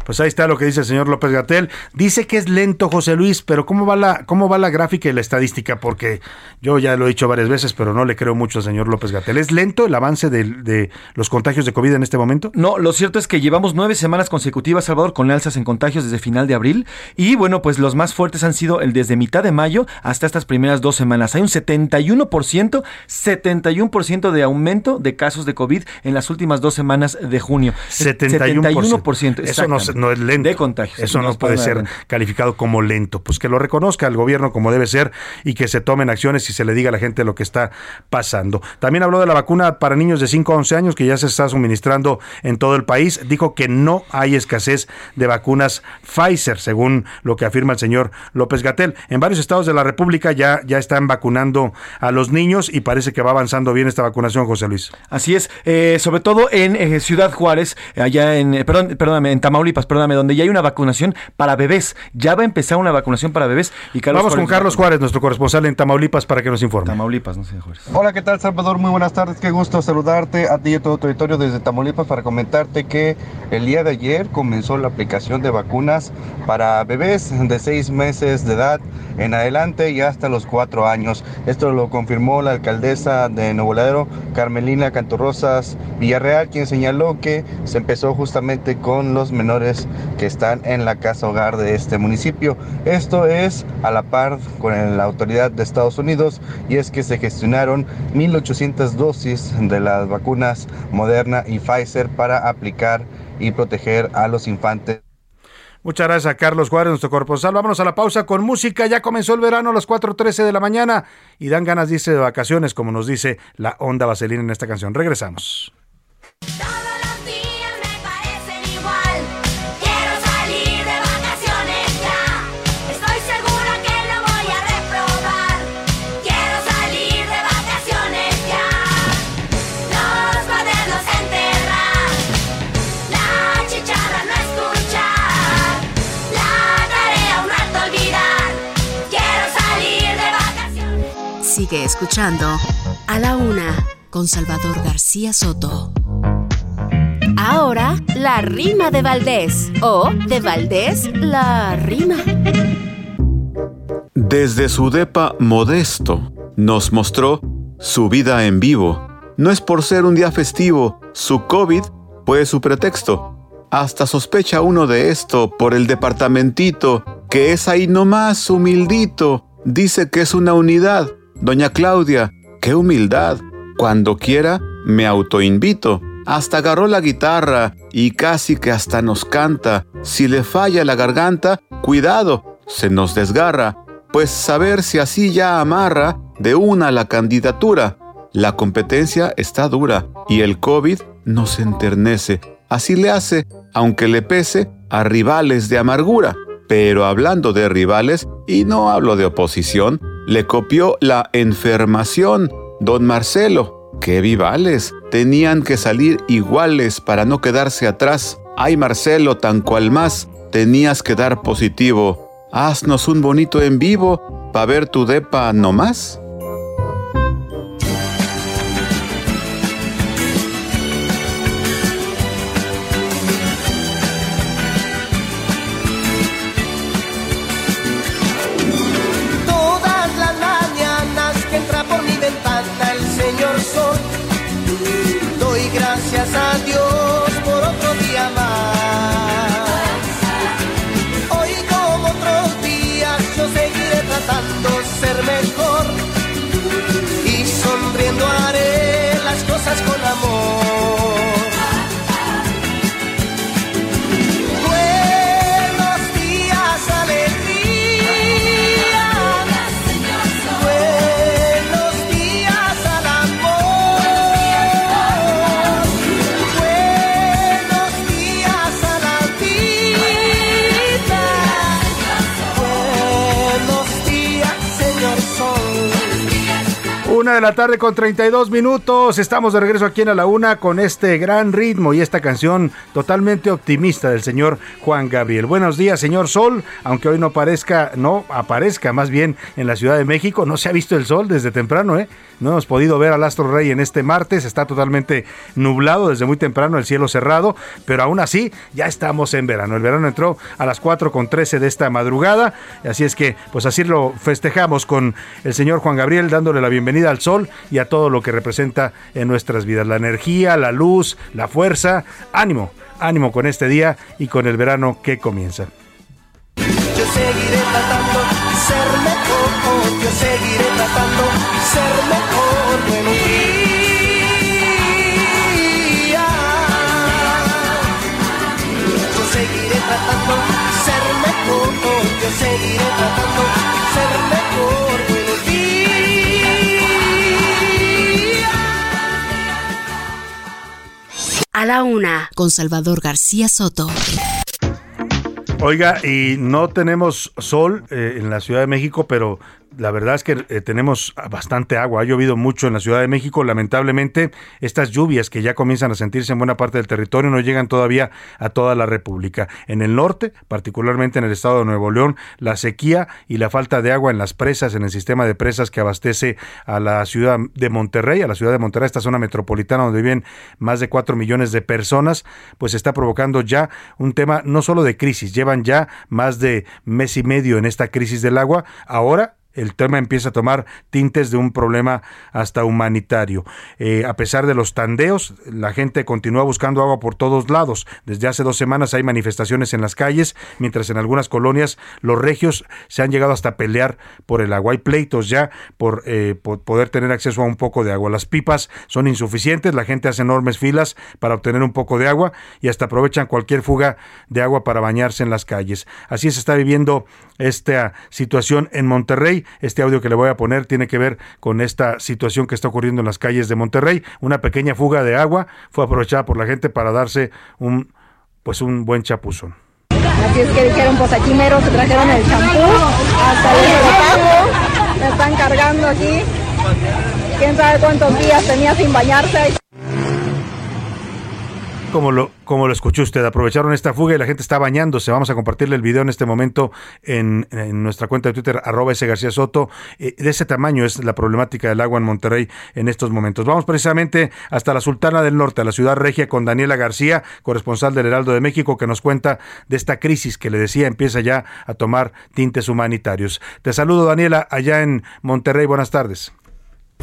Pues ahí está lo que dice el señor López Gatel. Dice que es lento José Luis, pero ¿cómo va la, cómo va la gráfica y la estadística? Porque yo ya lo he dicho varias veces, pero no le creo mucho al señor López Gatel. ¿Es lento el avance de, de los contagios de COVID en este momento? No, lo cierto es que llevamos nueve semanas consecutivas, Salvador, con alzas en contagios desde final de abril. Y bueno, pues los más fuertes han sido el desde mitad de mayo hasta estas primeras dos semanas. Hay un 71%, 71% de aumento de casos de COVID en las últimas dos semanas de junio. 71%. 71%. Eso nos, no es lento. De contagios. Eso no, puede ser calificado como lento. Pues que lo reconozca el gobierno como debe ser y que se tomen acciones y se le diga a la gente lo que está pasando. También habló de la vacuna para niños de 5 a 11 años que ya se está suministrando en todo el país. Dijo que no hay escasez de vacunas Pfizer, según lo que afirma el señor López Gatel. En varios estados de la República ya, ya están vacunando a los niños y parece que va avanzando bien esta vacunación, José Luis. Así es, eh, sobre todo en eh, Ciudad Juárez, allá en, eh, perdón, perdóname, en Tamaulipas, perdóname, donde ya hay una vacunación para bebés. Ya va a empezar una vacunación para bebés. Y Vamos con Carlos Juárez, nuestro corresponsal en Tamaulipas, para que nos informe. Tamaulipas, no sé, Juárez. Hola, ¿qué tal, Salvador? Muy buenas tardes. Qué gusto saludarte a ti y a todo tu territorio desde Tamaulipas para comentarte que el día de ayer comenzó la aplicación de vacunas para bebés de seis meses de edad en adelante y hasta los cuatro años. Esto lo confirmó la alcaldesa de Nuevo Ladero, Carmelina Cantorrosas Villarreal, quien señaló que se empezó justamente con los menores que están en la casa hogar de este municipio. Esto es a la par con la autoridad de Estados Unidos y es que se gestionaron 1.800 dosis de las vacunas Moderna y Pfizer para aplicar y proteger a los infantes. Muchas gracias a Carlos Juárez, nuestro corresponsal. Vámonos a la pausa con música. Ya comenzó el verano a las 4.13 de la mañana y dan ganas, dice, de vacaciones, como nos dice la onda vaselina en esta canción. Regresamos. Sigue escuchando A la Una con Salvador García Soto. Ahora, la rima de Valdés. O de Valdés, la rima. Desde su depa modesto, nos mostró su vida en vivo. No es por ser un día festivo, su COVID fue su pretexto. Hasta sospecha uno de esto por el departamentito, que es ahí nomás humildito. Dice que es una unidad, Doña Claudia, qué humildad. Cuando quiera, me autoinvito. Hasta agarró la guitarra y casi que hasta nos canta. Si le falla la garganta, cuidado, se nos desgarra. Pues saber si así ya amarra de una la candidatura. La competencia está dura y el COVID nos enternece. Así le hace, aunque le pese, a rivales de amargura. Pero hablando de rivales, y no hablo de oposición, le copió la enfermación, don Marcelo. ¡Qué vivales! Tenían que salir iguales para no quedarse atrás. Ay, Marcelo, tan cual más, tenías que dar positivo. Haznos un bonito en vivo, para ver tu depa no más. De la tarde con 32 minutos. Estamos de regreso aquí en A la Una con este gran ritmo y esta canción totalmente optimista del señor Juan Gabriel. Buenos días, señor Sol. Aunque hoy no parezca, no aparezca más bien en la Ciudad de México. No se ha visto el sol desde temprano, ¿eh? No hemos podido ver al Astro Rey en este martes. Está totalmente nublado desde muy temprano, el cielo cerrado. Pero aún así, ya estamos en verano. El verano entró a las 4 con 13 de esta madrugada. Así es que, pues así lo festejamos con el señor Juan Gabriel dándole la bienvenida al sol y a todo lo que representa en nuestras vidas. La energía, la luz, la fuerza. Ánimo, ánimo con este día y con el verano que comienza. Yo seguiré tratando ser mejor, yo seguiré tratando ser mejor, A la una, con Salvador García Soto. Oiga, y no tenemos sol eh, en la Ciudad de México, pero la verdad es que eh, tenemos bastante agua. Ha llovido mucho en la Ciudad de México. Lamentablemente, estas lluvias que ya comienzan a sentirse en buena parte del territorio no llegan todavía a toda la República. En el norte, particularmente en el estado de Nuevo León, la sequía y la falta de agua en las presas, en el sistema de presas que abastece a la ciudad de Monterrey, a la ciudad de Monterrey, esta zona metropolitana donde viven más de cuatro millones de personas, pues está provocando ya un tema no solo de crisis, llevan ya más de mes y medio en esta crisis del agua. Ahora el tema empieza a tomar tintes de un problema hasta humanitario. Eh, a pesar de los tandeos, la gente continúa buscando agua por todos lados. Desde hace dos semanas hay manifestaciones en las calles, mientras en algunas colonias los regios se han llegado hasta pelear por el agua. Hay pleitos ya por, eh, por poder tener acceso a un poco de agua. Las pipas son insuficientes, la gente hace enormes filas para obtener un poco de agua y hasta aprovechan cualquier fuga de agua para bañarse en las calles. Así se está viviendo esta situación en Monterrey este audio que le voy a poner tiene que ver con esta situación que está ocurriendo en las calles de Monterrey. Una pequeña fuga de agua fue aprovechada por la gente para darse un, pues un buen chapuzón. Así es que dijeron, pues aquí mero se trajeron el champú, hasta el me están cargando aquí. Quién sabe cuántos días tenía sin bañarse como lo, como lo escuchó usted, aprovecharon esta fuga y la gente está bañándose. Vamos a compartirle el video en este momento en, nuestra cuenta de Twitter, arroba ese García Soto. Eh, de ese tamaño es la problemática del agua en Monterrey en estos momentos. Vamos precisamente hasta la Sultana del Norte, a la ciudad regia, con Daniela García, corresponsal del Heraldo de México, que nos cuenta de esta crisis que le decía empieza ya a tomar tintes humanitarios. Te saludo, Daniela, allá en Monterrey. Buenas tardes.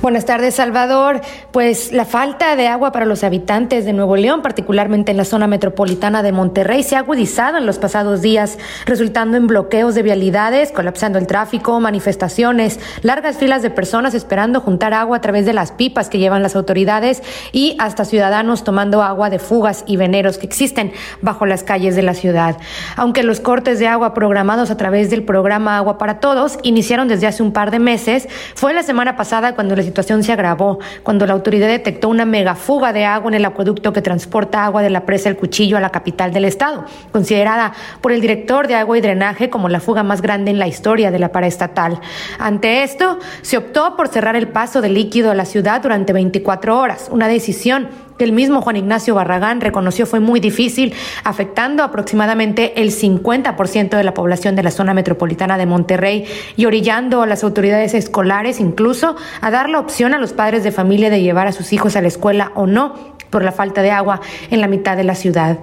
Buenas tardes, Salvador. Pues la falta de agua para los habitantes de Nuevo León, particularmente en la zona metropolitana de Monterrey, se ha agudizado en los pasados días, resultando en bloqueos de vialidades, colapsando el tráfico, manifestaciones, largas filas de personas esperando juntar agua a través de las pipas que llevan las autoridades y hasta ciudadanos tomando agua de fugas y veneros que existen bajo las calles de la ciudad. Aunque los cortes de agua programados a través del programa Agua para Todos iniciaron desde hace un par de meses, fue la semana pasada cuando les situación se agravó cuando la autoridad detectó una megafuga de agua en el acueducto que transporta agua de la presa El Cuchillo a la capital del estado, considerada por el director de agua y drenaje como la fuga más grande en la historia de la paraestatal. Ante esto, se optó por cerrar el paso de líquido a la ciudad durante 24 horas, una decisión que el mismo Juan Ignacio Barragán reconoció fue muy difícil, afectando aproximadamente el 50% de la población de la zona metropolitana de Monterrey y orillando a las autoridades escolares incluso a dar la opción a los padres de familia de llevar a sus hijos a la escuela o no por la falta de agua en la mitad de la ciudad.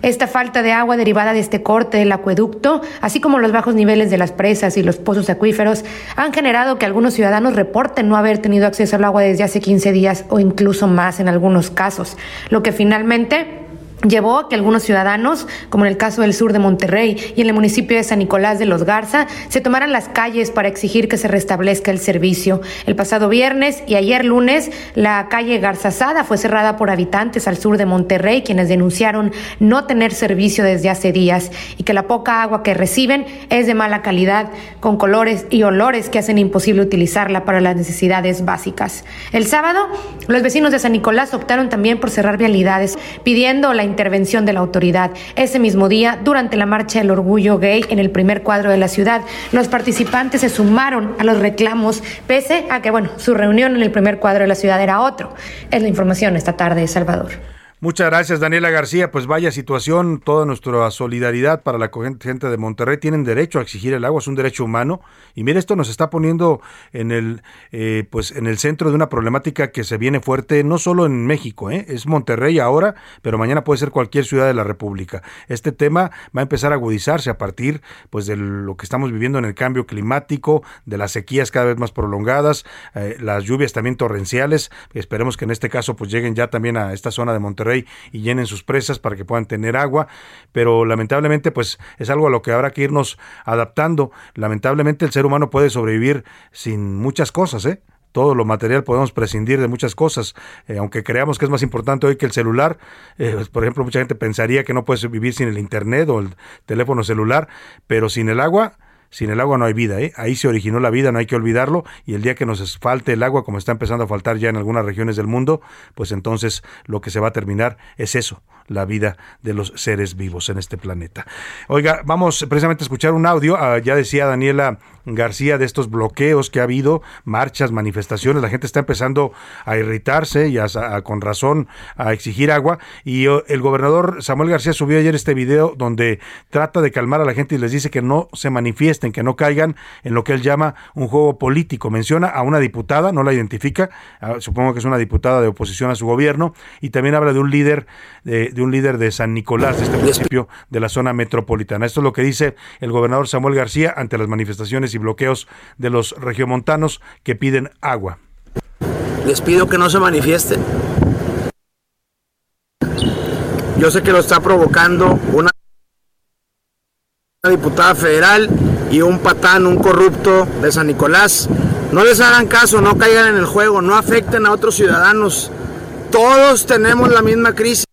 Esta falta de agua derivada de este corte del acueducto, así como los bajos niveles de las presas y los pozos acuíferos, han generado que algunos ciudadanos reporten no haber tenido acceso al agua desde hace 15 días o incluso más en algunos casos, lo que finalmente llevó a que algunos ciudadanos, como en el caso del sur de Monterrey y en el municipio de San Nicolás de los Garza, se tomaran las calles para exigir que se restablezca el servicio. El pasado viernes y ayer lunes, la calle Garzazada fue cerrada por habitantes al sur de Monterrey, quienes denunciaron no tener servicio desde hace días y que la poca agua que reciben es de mala calidad, con colores y olores que hacen imposible utilizarla para las necesidades básicas. El sábado, los vecinos de San Nicolás optaron también por cerrar vialidades, pidiendo la intervención de la autoridad. Ese mismo día, durante la marcha del orgullo gay en el primer cuadro de la ciudad, los participantes se sumaron a los reclamos, pese a que, bueno, su reunión en el primer cuadro de la ciudad era otro. Es la información esta tarde, Salvador. Muchas gracias, Daniela García. Pues vaya situación, toda nuestra solidaridad para la gente de Monterrey. Tienen derecho a exigir el agua, es un derecho humano. Y mire, esto nos está poniendo en el, eh, pues en el centro de una problemática que se viene fuerte, no solo en México, ¿eh? es Monterrey ahora, pero mañana puede ser cualquier ciudad de la República. Este tema va a empezar a agudizarse a partir, pues, de lo que estamos viviendo en el cambio climático, de las sequías cada vez más prolongadas, eh, las lluvias también torrenciales. Esperemos que en este caso, pues, lleguen ya también a esta zona de Monterrey y llenen sus presas para que puedan tener agua, pero lamentablemente pues es algo a lo que habrá que irnos adaptando. Lamentablemente el ser humano puede sobrevivir sin muchas cosas, ¿eh? todo lo material podemos prescindir de muchas cosas, eh, aunque creamos que es más importante hoy que el celular. Eh, pues, por ejemplo, mucha gente pensaría que no puedes vivir sin el internet o el teléfono celular, pero sin el agua sin el agua no hay vida, ¿eh? ahí se originó la vida, no hay que olvidarlo, y el día que nos falte el agua, como está empezando a faltar ya en algunas regiones del mundo, pues entonces lo que se va a terminar es eso, la vida de los seres vivos en este planeta. Oiga, vamos precisamente a escuchar un audio, ah, ya decía Daniela García de estos bloqueos que ha habido, marchas, manifestaciones, la gente está empezando a irritarse y a, con razón a exigir agua, y oh, el gobernador Samuel García subió ayer este video donde trata de calmar a la gente y les dice que no se manifiesten, que no caigan en lo que él llama un juego político. Menciona a una diputada, no la identifica, ah, supongo que es una diputada de oposición a su gobierno, y también habla de un líder de, de un líder de San Nicolás, de este municipio de la zona metropolitana. Esto es lo que dice el gobernador Samuel García ante las manifestaciones y bloqueos de los regiomontanos que piden agua. Les pido que no se manifiesten. Yo sé que lo está provocando una diputada federal y un patán, un corrupto de San Nicolás. No les hagan caso, no caigan en el juego, no afecten a otros ciudadanos. Todos tenemos la misma crisis.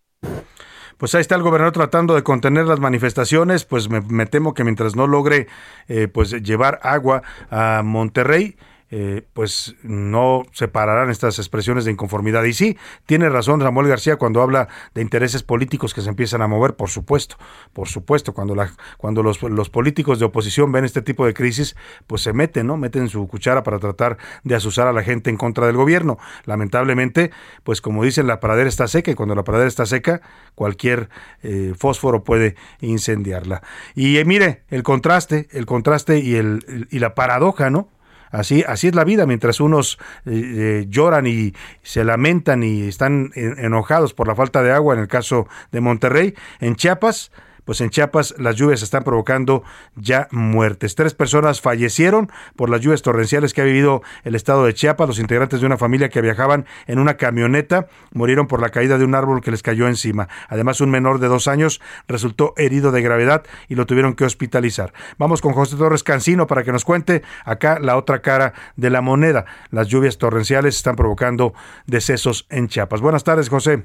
Pues ahí está el gobernador tratando de contener las manifestaciones, pues me, temo que mientras no logre eh, pues llevar agua a Monterrey, eh, pues no separarán estas expresiones de inconformidad. Y sí, tiene razón Samuel García cuando habla de intereses políticos que se empiezan a mover, por supuesto, por supuesto, cuando, la, cuando los, los políticos de oposición ven este tipo de crisis, pues se meten, ¿no? Meten su cuchara para tratar de asusar a la gente en contra del gobierno. Lamentablemente, pues como dicen, la pradera está seca y cuando la pradera está seca, cualquier eh, fósforo puede incendiarla. Y eh, mire, el contraste, el contraste y, el, y la paradoja, ¿no? Así, así es la vida, mientras unos eh, eh, lloran y se lamentan y están enojados por la falta de agua, en el caso de Monterrey, en Chiapas pues en Chiapas las lluvias están provocando ya muertes. Tres personas fallecieron por las lluvias torrenciales que ha vivido el estado de Chiapas. Los integrantes de una familia que viajaban en una camioneta murieron por la caída de un árbol que les cayó encima. Además, un menor de dos años resultó herido de gravedad y lo tuvieron que hospitalizar. Vamos con José Torres Cancino para que nos cuente acá la otra cara de la moneda. Las lluvias torrenciales están provocando decesos en Chiapas. Buenas tardes, José.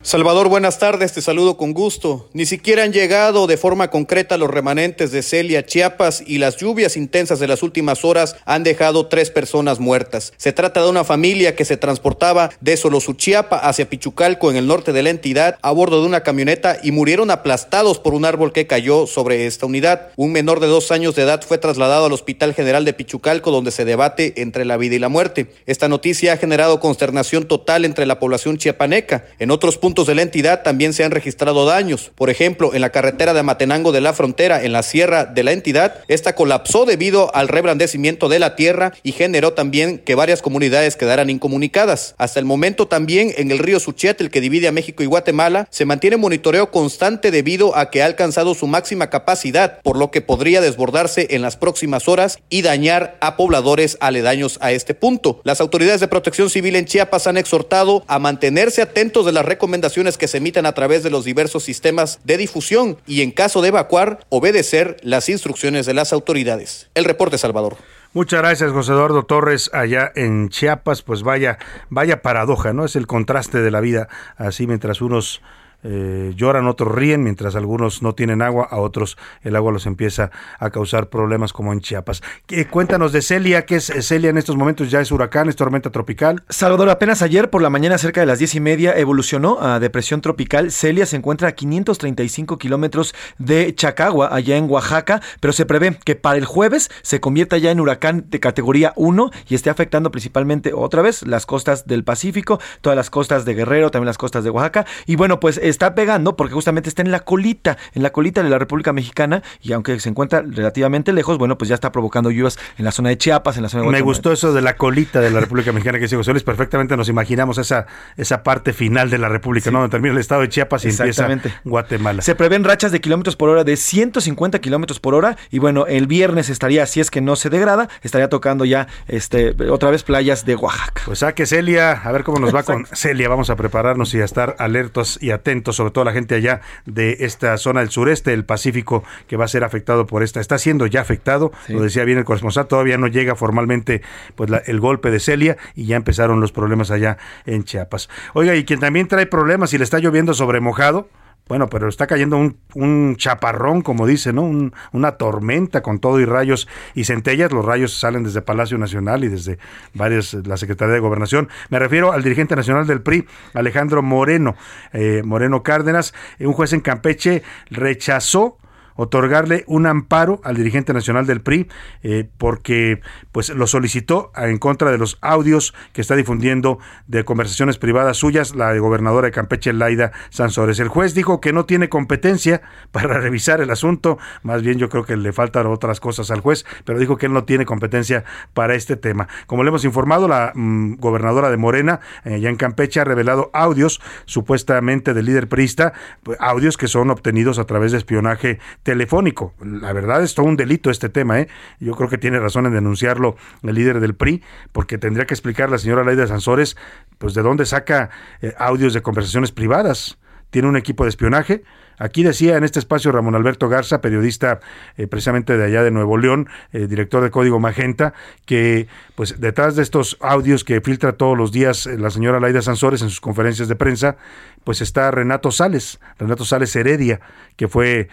Salvador, buenas tardes, te saludo con gusto. Ni siquiera han llegado de forma concreta los remanentes de Celia, Chiapas, y las lluvias intensas de las últimas horas han dejado tres personas muertas. Se trata de una familia que se transportaba de Solosuchiapa hacia Pichucalco en el norte de la entidad a bordo de una camioneta y murieron aplastados por un árbol que cayó sobre esta unidad. Un menor de dos años de edad fue trasladado al Hospital General de Pichucalco donde se debate entre la vida y la muerte. Esta noticia ha generado consternación total entre la población chiapaneca. En otros puntos puntos de la entidad también se han registrado daños. Por ejemplo, en la carretera de Amatenango de la Frontera, en la sierra de la entidad, esta colapsó debido al reblandecimiento de la tierra y generó también que varias comunidades quedaran incomunicadas. Hasta el momento también en el río el que divide a México y Guatemala, se mantiene monitoreo constante debido a que ha alcanzado su máxima capacidad, por lo que podría desbordarse en las próximas horas y dañar a pobladores aledaños a este punto. Las autoridades de protección civil en Chiapas han exhortado a mantenerse atentos de las recomendaciones que se emitan a través de los diversos sistemas de difusión y en caso de evacuar, obedecer las instrucciones de las autoridades. El reporte, Salvador. Muchas gracias, José Eduardo Torres, allá en Chiapas. Pues vaya, vaya paradoja, ¿no? Es el contraste de la vida, así mientras unos eh, lloran, otros ríen, mientras algunos no tienen agua, a otros el agua los empieza a causar problemas como en Chiapas. cuéntanos de Celia, ¿qué es Celia en estos momentos? ¿Ya es huracán, es tormenta tropical? Salvador, apenas ayer por la mañana cerca de las diez y media evolucionó a depresión tropical. Celia se encuentra a 535 kilómetros de Chacagua, allá en Oaxaca, pero se prevé que para el jueves se convierta ya en huracán de categoría 1 y esté afectando principalmente otra vez las costas del Pacífico, todas las costas de Guerrero, también las costas de Oaxaca. Y bueno, pues está pegando porque justamente está en la colita, en la colita de la República Mexicana y aunque se encuentra relativamente lejos, bueno, pues ya está provocando lluvias en la zona de Chiapas, en la zona de Me gustó eso de la colita de la República Mexicana que dice José Luis, perfectamente nos imaginamos esa, esa parte final de la República, ¿no? Donde termina el estado de Chiapas y empieza Guatemala. Se prevén rachas de kilómetros por hora de 150 kilómetros por hora y bueno, el viernes estaría, si es que no se degrada, estaría tocando ya este otra vez playas de Oaxaca. Pues a que Celia, a ver cómo nos va con Celia, vamos a prepararnos y a estar alertos y atentos sobre todo la gente allá de esta zona del sureste del Pacífico que va a ser afectado por esta. Está siendo ya afectado, lo decía bien el corresponsal, todavía no llega formalmente pues el golpe de Celia y ya empezaron los problemas allá en Chiapas. Oiga, y quien también trae problemas y le está lloviendo sobre mojado, Bueno, pero está cayendo un, un chaparrón, como dice, ¿no? Un- una tormenta con todo y rayos y centellas. Los rayos salen desde Palacio Nacional y desde varias, la Secretaría de Gobernación. Me refiero al dirigente nacional del PRI, Alejandro Moreno, eh, Moreno Cárdenas. Un juez en Campeche rechazó otorgarle un amparo al dirigente nacional del PRI eh, porque pues lo solicitó en contra de los audios que está difundiendo de conversaciones privadas suyas la gobernadora de Campeche Laida Sansores. El juez dijo que no tiene competencia para revisar el asunto, más bien yo creo que le faltan otras cosas al juez, pero dijo que él no tiene competencia para este tema. Como le hemos informado, la mm, gobernadora de Morena, eh, ya en Campeche, ha revelado audios supuestamente del líder priista, audios que son obtenidos a través de espionaje telefónico. La verdad es todo un delito este tema, ¿eh? Yo creo que tiene razón en denunciarlo el líder del PRI, porque tendría que explicar la señora Laida Sansores, pues de dónde saca eh, audios de conversaciones privadas. Tiene un equipo de espionaje. Aquí decía en este espacio Ramón Alberto Garza, periodista eh, precisamente de allá de Nuevo León, eh, director de Código Magenta, que pues detrás de estos audios que filtra todos los días eh, la señora Laida Sansores en sus conferencias de prensa, pues está Renato Sales, Renato Sales Heredia, que fue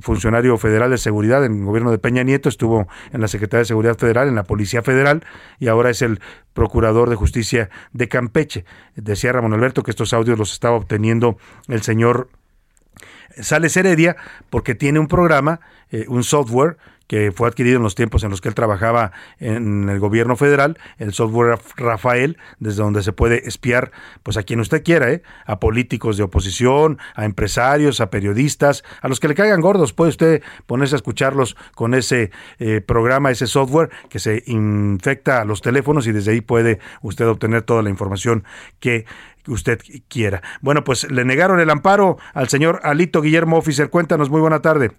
funcionario federal de seguridad en el gobierno de Peña Nieto, estuvo en la Secretaría de Seguridad Federal, en la Policía Federal y ahora es el procurador de justicia de Campeche. Decía Ramón Alberto que estos audios los estaba obteniendo el señor Sales Heredia porque tiene un programa, eh, un software que fue adquirido en los tiempos en los que él trabajaba en el gobierno federal, el software Rafael, desde donde se puede espiar pues a quien usted quiera, ¿eh? a políticos de oposición, a empresarios, a periodistas, a los que le caigan gordos, puede usted ponerse a escucharlos con ese eh, programa, ese software que se infecta a los teléfonos y desde ahí puede usted obtener toda la información que usted quiera. Bueno, pues le negaron el amparo al señor Alito Guillermo Officer. Cuéntanos, muy buena tarde.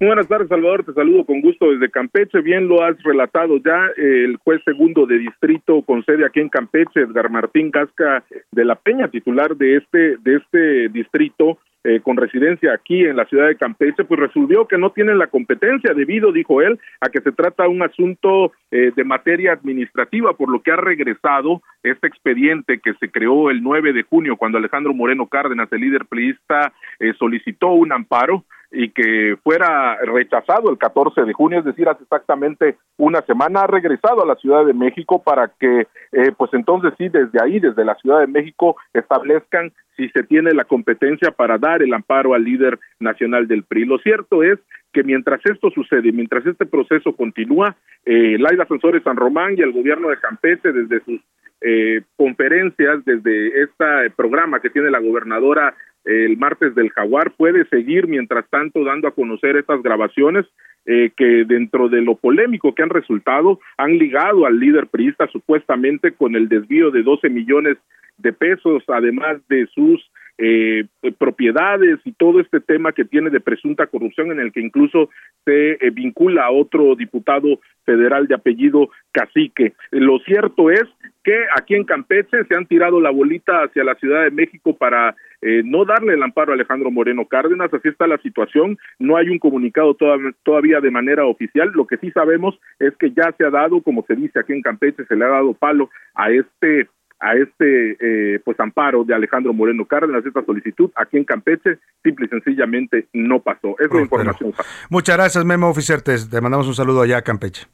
Muy buenas tardes, Salvador. Te saludo con gusto desde Campeche. Bien lo has relatado ya. El juez segundo de distrito con sede aquí en Campeche, Edgar Martín Gasca de la Peña, titular de este de este distrito, eh, con residencia aquí en la ciudad de Campeche, pues resolvió que no tienen la competencia debido, dijo él, a que se trata un asunto eh, de materia administrativa, por lo que ha regresado este expediente que se creó el 9 de junio cuando Alejandro Moreno Cárdenas, el líder priista, eh, solicitó un amparo y que fuera rechazado el 14 de junio, es decir, hace exactamente una semana, ha regresado a la Ciudad de México para que, eh, pues entonces sí, desde ahí, desde la Ciudad de México, establezcan si se tiene la competencia para dar el amparo al líder nacional del PRI. Lo cierto es que mientras esto sucede, mientras este proceso continúa, eh, Laida Sansores San Román y el gobierno de Campeche, desde sus eh, conferencias, desde este programa que tiene la gobernadora el martes del jaguar puede seguir mientras tanto dando a conocer estas grabaciones eh, que dentro de lo polémico que han resultado han ligado al líder priista supuestamente con el desvío de 12 millones de pesos además de sus eh, propiedades y todo este tema que tiene de presunta corrupción en el que incluso se eh, vincula a otro diputado federal de apellido Cacique. Lo cierto es que aquí en Campeche se han tirado la bolita hacia la Ciudad de México para eh, no darle el amparo a Alejandro Moreno Cárdenas, así está la situación, no hay un comunicado toda, todavía de manera oficial, lo que sí sabemos es que ya se ha dado, como se dice aquí en Campeche, se le ha dado palo a este a este eh, pues amparo de Alejandro Moreno Cárdenas, esta solicitud aquí en Campeche, simple y sencillamente no pasó. Es la información. Muchas gracias, Memo Officer. Te, te mandamos un saludo allá a Campeche.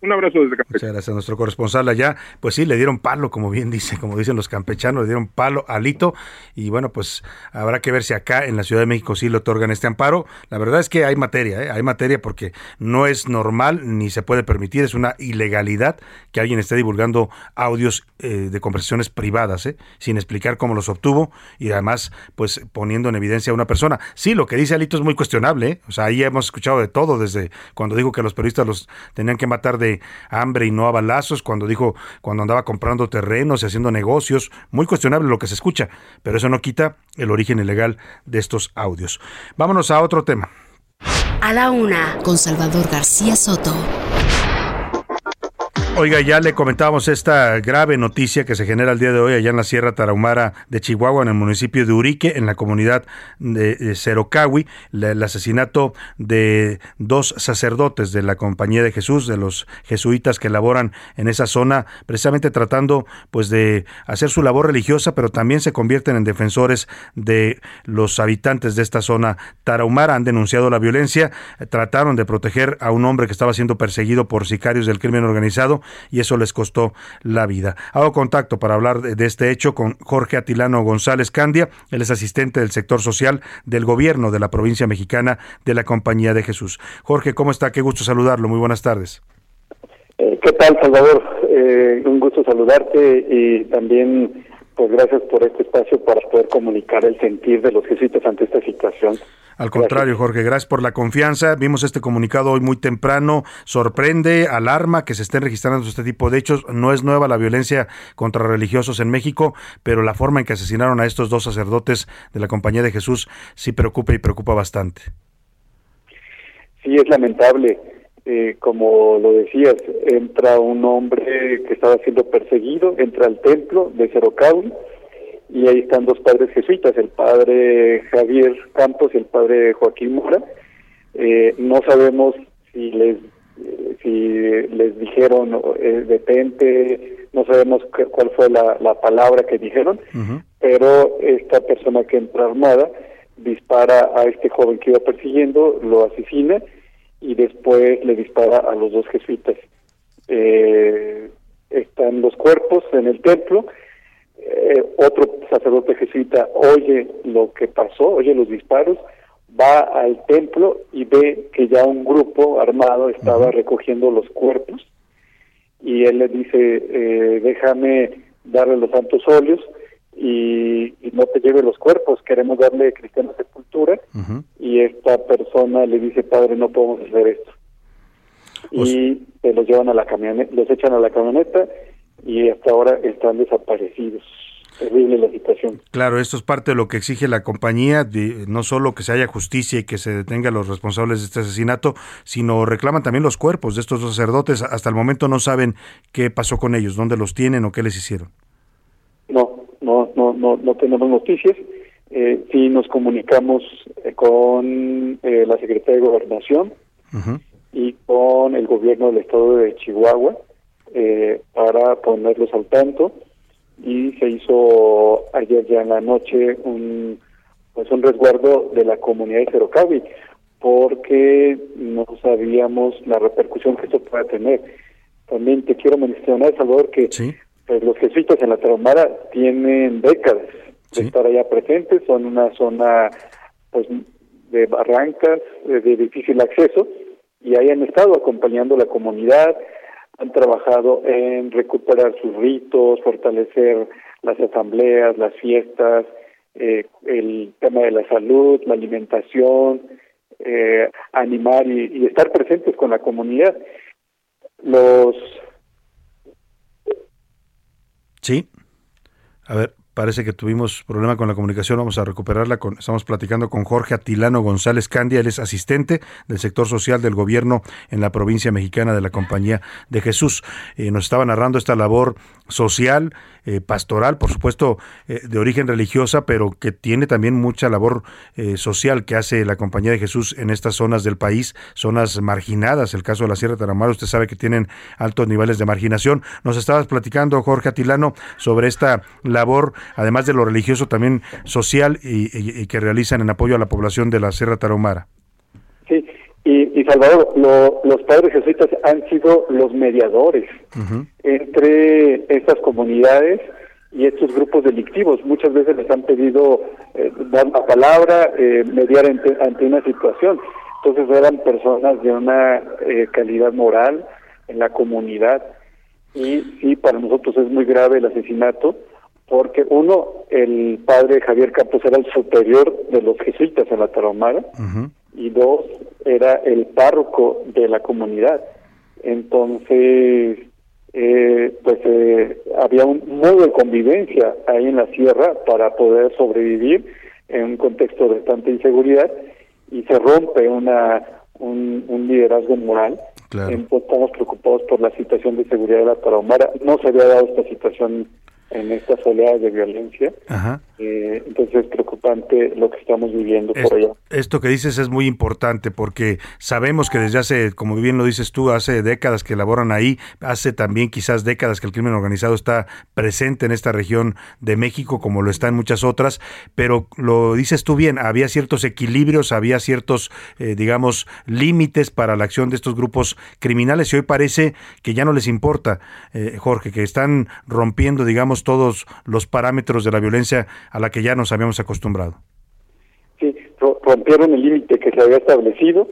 Un abrazo desde Campeche. Muchas gracias a nuestro corresponsal allá. Pues sí, le dieron palo, como bien dice, como dicen los campechanos, le dieron palo a Alito. Y bueno, pues habrá que ver si acá en la Ciudad de México sí le otorgan este amparo. La verdad es que hay materia, ¿eh? hay materia porque no es normal ni se puede permitir, es una ilegalidad que alguien esté divulgando audios eh, de conversaciones privadas, ¿eh? sin explicar cómo los obtuvo y además, pues poniendo en evidencia a una persona. Sí, lo que dice Alito es muy cuestionable, ¿eh? o sea, ahí hemos escuchado de todo, desde cuando dijo que los periodistas los tenían que matar de hambre y no a balazos, cuando dijo, cuando andaba comprando terrenos y haciendo negocios, muy cuestionable lo que se escucha, pero eso no quita el origen ilegal de estos audios. Vámonos a otro tema. A la una, con Salvador García Soto. Oiga, ya le comentábamos esta grave noticia que se genera el día de hoy allá en la Sierra Tarahumara de Chihuahua, en el municipio de Urique, en la comunidad de Cerocahui, el asesinato de dos sacerdotes de la Compañía de Jesús, de los jesuitas que laboran en esa zona, precisamente tratando pues de hacer su labor religiosa, pero también se convierten en defensores de los habitantes de esta zona tarahumara. Han denunciado la violencia, trataron de proteger a un hombre que estaba siendo perseguido por sicarios del crimen organizado y eso les costó la vida. Hago contacto para hablar de, este hecho con Jorge Atilano González Candia, él es asistente del sector social del gobierno de la provincia mexicana de la Compañía de Jesús. Jorge, ¿cómo está? Qué gusto saludarlo. Muy buenas tardes. Eh, ¿Qué tal, Salvador? Eh, un gusto saludarte y también pues gracias por este espacio para poder comunicar el sentir de los jesuitas ante esta situación. Al contrario, Jorge, gracias por la confianza. Vimos este comunicado hoy muy temprano. Sorprende, alarma que se estén registrando este tipo de hechos. No es nueva la violencia contra religiosos en México, pero la forma en que asesinaron a estos dos sacerdotes de la Compañía de Jesús sí preocupa y preocupa bastante. Sí, es lamentable. Eh, como lo decías, entra un hombre que estaba siendo perseguido, entra al templo de Cerocaui y ahí están dos padres jesuitas, el padre Javier Campos y el padre Joaquín Mora. Eh, no sabemos si les eh, si les dijeron eh, detente, no sabemos cuál fue la, la, palabra que dijeron, pero esta persona que entra armada dispara a este joven que iba persiguiendo, lo asesina y después le dispara a los dos jesuitas. Eh, están los cuerpos en el templo eh, otro sacerdote jesuita oye lo que pasó, oye los disparos, va al templo y ve que ya un grupo armado estaba recogiendo los cuerpos y él le dice, eh, déjame darle los santos óleos y, no te lleve los cuerpos, queremos darle cristiana sepultura y esta persona le dice, padre, no podemos hacer esto. y se los llevan a la camioneta, los echan a la camioneta y hasta ahora están desaparecidos. Terrible la situación. Claro, esto es parte de lo que exige la compañía, de, no solo que se haya justicia y que se detenga a los responsables de este asesinato, sino reclaman también los cuerpos de estos sacerdotes. Hasta el momento no saben qué pasó con ellos, dónde los tienen o qué les hicieron. No, no, no, no, no tenemos noticias. Eh, sí nos comunicamos eh, con eh, la Secretaría de Gobernación y con el gobierno del estado de Chihuahua eh, para ponerlos al tanto y se hizo ayer ya en la noche un pues un resguardo de la comunidad de Cerocavi porque no sabíamos la repercusión que esto pueda tener. También te quiero mencionar, Salvador, que pues, los jesuitas en la Tarahumara tienen décadas de estar allá presentes, son una zona pues de barrancas, de difícil acceso, y ahí han estado acompañando a la comunidad, han trabajado en recuperar sus ritos, fortalecer las asambleas, las fiestas, eh, el tema de la salud, la alimentación, eh, animar y, y, estar presentes con la comunidad. Los. Sí. A ver, Parece que tuvimos problema con la comunicación, vamos a recuperarla. Estamos platicando con Jorge Atilano González Candia, él es asistente del sector social del gobierno en la provincia mexicana de la Compañía de Jesús. Eh, nos estaba narrando esta labor social, eh, pastoral, por supuesto, eh, de origen religiosa, pero que tiene también mucha labor social que hace la Compañía de Jesús en estas zonas del país, zonas marginadas. El caso de la Sierra de usted sabe que tienen altos niveles de marginación. Nos estabas platicando, Jorge Atilano, sobre esta labor además de lo religioso, también social y, que realizan en apoyo a la población de la Sierra Tarahumara. Salvador, los padres jesuitas han sido los mediadores entre estas comunidades y estos grupos delictivos. Muchas veces les han pedido eh, dar la palabra, eh, mediar ante, una situación. Entonces eran personas de una eh, calidad moral en la comunidad y sí, para nosotros es muy grave el asesinato porque uno, el padre Javier Campos era el superior de los jesuitas en la Tarahumara, y dos, era el párroco de la comunidad. Entonces, eh, pues eh, había un modo de convivencia ahí en la sierra para poder sobrevivir en un contexto de tanta inseguridad y se rompe una un, liderazgo moral Claro. Pues, estamos preocupados por la situación de seguridad de la Tarahumara. No se había dado esta situación en estas oleadas de violencia. Ajá. Eh, entonces es preocupante lo que estamos viviendo Es- por allá. Esto que dices es muy importante porque sabemos que desde hace, como bien lo dices tú, hace décadas que laboran ahí, hace también quizás décadas que el crimen organizado está presente en esta región de México como lo está en muchas otras, pero lo dices tú bien, había ciertos equilibrios, había ciertos, eh, digamos, límites para la acción de estos grupos criminales y hoy parece que ya no les importa, eh, Jorge, que están rompiendo, digamos, todos los parámetros de la violencia a la que ya nos habíamos acostumbrado. Sí, ro- rompieron el límite que se había establecido.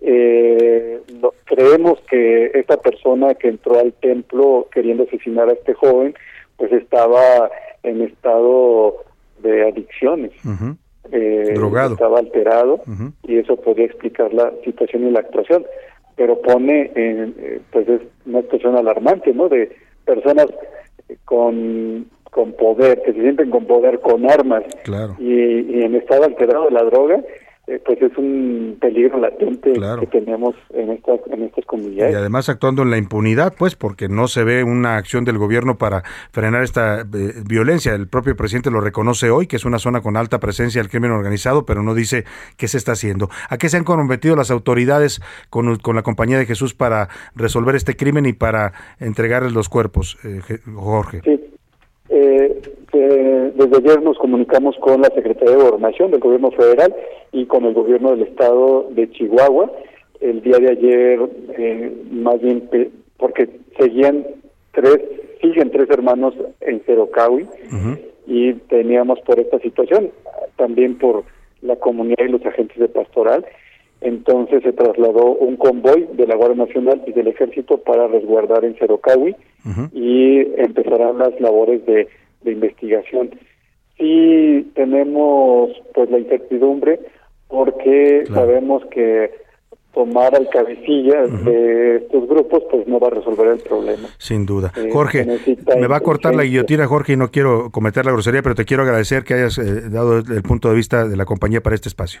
Eh, no- creemos que esta persona que entró al templo queriendo asesinar a este joven, pues estaba en estado de adicciones. Eh, Drogado. Estaba alterado y eso podría explicar la situación y la actuación. Pero pone, en, eh, pues es una situación alarmante, ¿no? De personas con, con poder, que se sienten con poder, con armas Claro. y, y en estado alterado de la droga, eh, pues es un peligro latente que tenemos en estas en estas Y comunidades. además actuando en la impunidad, pues, porque no se ve una acción del gobierno para frenar esta eh, violencia. El propio presidente lo reconoce hoy, que es una zona con alta presencia del crimen organizado, pero no dice qué se está haciendo. ¿A qué se han comprometido las autoridades con, con la Compañía de Jesús para resolver este crimen y para entregarles los cuerpos, eh, Jorge? Sí. Eh, eh, desde ayer nos comunicamos con la Secretaría de Gobernación del Gobierno Federal y con el Gobierno del Estado de Chihuahua. El día de ayer, eh, más bien, porque seguían tres, siguen tres hermanos en Cerocahui y teníamos por esta situación, también por la comunidad y los agentes de pastoral. Entonces se trasladó un convoy de la Guardia Nacional y del Ejército para resguardar en Cerocahui y empezarán las labores de, de investigación. Sí tenemos pues la incertidumbre porque sabemos que tomar al cabecilla de estos grupos pues no va a resolver el problema. Sin duda. Eh, Jorge, me va a cortar la guillotina, Jorge, y no quiero cometer la grosería, pero te quiero agradecer que hayas eh, dado el punto de vista de la compañía para este espacio.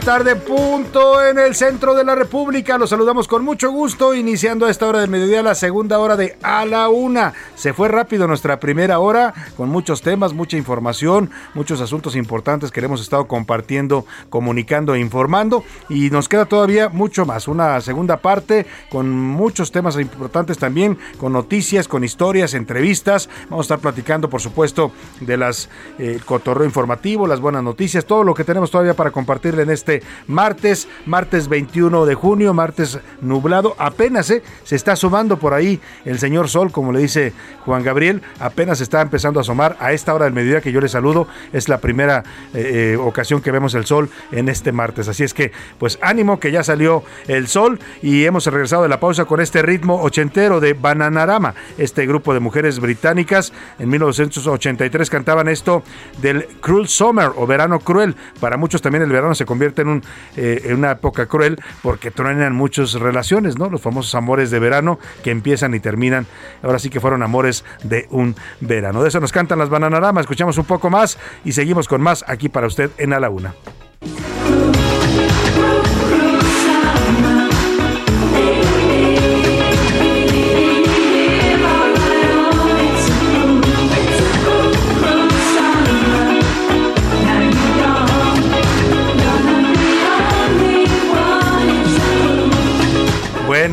Tarde, punto en el centro de la República. Los saludamos con mucho gusto, iniciando a esta hora del mediodía la segunda hora de A la Una. Se fue rápido nuestra primera hora, con muchos temas, mucha información, muchos asuntos importantes que hemos estado compartiendo, comunicando e informando. Y nos queda todavía mucho más. Una segunda parte con muchos temas importantes también, con noticias, con historias, entrevistas. Vamos a estar platicando, por supuesto, de las eh, cotorreo informativo, las buenas noticias, todo lo que tenemos todavía para compartirle en este martes, martes 21 de junio, martes nublado. Apenas eh, se está asomando por ahí el señor Sol, como le dice Juan Gabriel, apenas está empezando a asomar a esta hora del mediodía que yo le saludo. Es la primera eh, eh, ocasión que vemos el sol en este martes. Así es que, pues ánimo que ya salió el sol y hemos regresado de la pausa con este ritmo ochentero de Bananarama, este grupo de mujeres británicas. En 1983 cantaban esto del Cruel Summer o verano cruel. Para muchos también el verano se convierte en, un, eh, en una época cruel porque truenan muchas relaciones, ¿no? Los famosos amores de verano que empiezan y terminan. Ahora sí que fueron amores de un verano. De eso nos cantan las Bananarama. Escuchamos un poco más y seguimos con más aquí para usted en A la Una.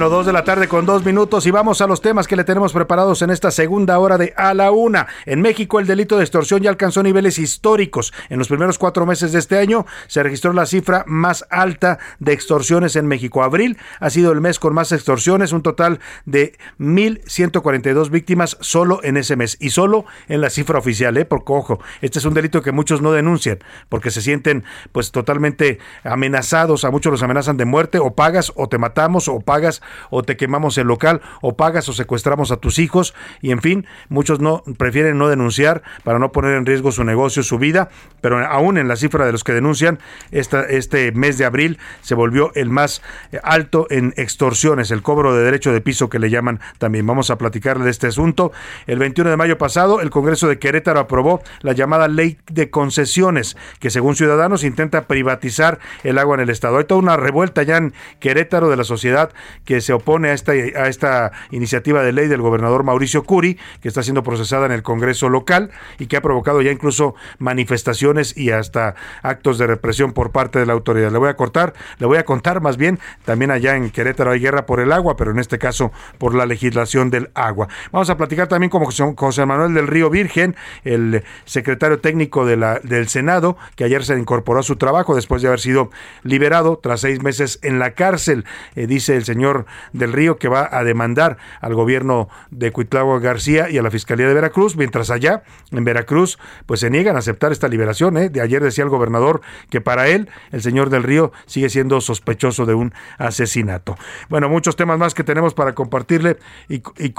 Dos de la tarde con dos minutos y vamos a los temas que le tenemos preparados en esta segunda hora de A la Una. En México el delito de extorsión ya alcanzó niveles históricos. En los primeros cuatro meses de este año se registró la cifra más alta de extorsiones en México. Abril ha sido el mes con más extorsiones, un total de 1.142 víctimas solo en ese mes y solo en la cifra oficial, ¿eh? Porque ojo, este es un delito que muchos no denuncian porque se sienten pues totalmente amenazados, a muchos los amenazan de muerte o pagas o te matamos o pagas o te quemamos el local o pagas o secuestramos a tus hijos y en fin, muchos no prefieren no denunciar para no poner en riesgo su negocio, su vida, pero aún en la cifra de los que denuncian, esta, este mes de abril se volvió el más eh, alto en extorsiones, el cobro de derecho de piso que le llaman también. Vamos a platicar de este asunto. El 21 de mayo pasado, el Congreso de Querétaro aprobó la llamada ley de concesiones, que según Ciudadanos intenta privatizar el agua en el Estado. Hay toda una revuelta ya en Querétaro de la sociedad que se opone a esta, a esta iniciativa de ley del gobernador Mauricio Curi, que está siendo procesada en el Congreso local y que ha provocado ya incluso manifestaciones y hasta actos de represión por parte de la autoridad. Le voy a cortar, le voy a contar más bien, también allá en Querétaro hay guerra por el agua, pero en este caso por la legislación del agua. Vamos a platicar también con José Manuel del Río Virgen, el secretario técnico de la, del Senado, que ayer se incorporó a su trabajo después de haber sido liberado tras seis meses en la cárcel. Eh, dice el señor del Río que va a demandar al gobierno de Cuitlagua García y a la Fiscalía de Veracruz, mientras allá en Veracruz pues se niegan a aceptar esta liberación. ¿eh? De ayer decía el gobernador que para él el señor del Río sigue siendo sospechoso de un asesinato. Bueno, muchos temas más que tenemos para compartirle y, y-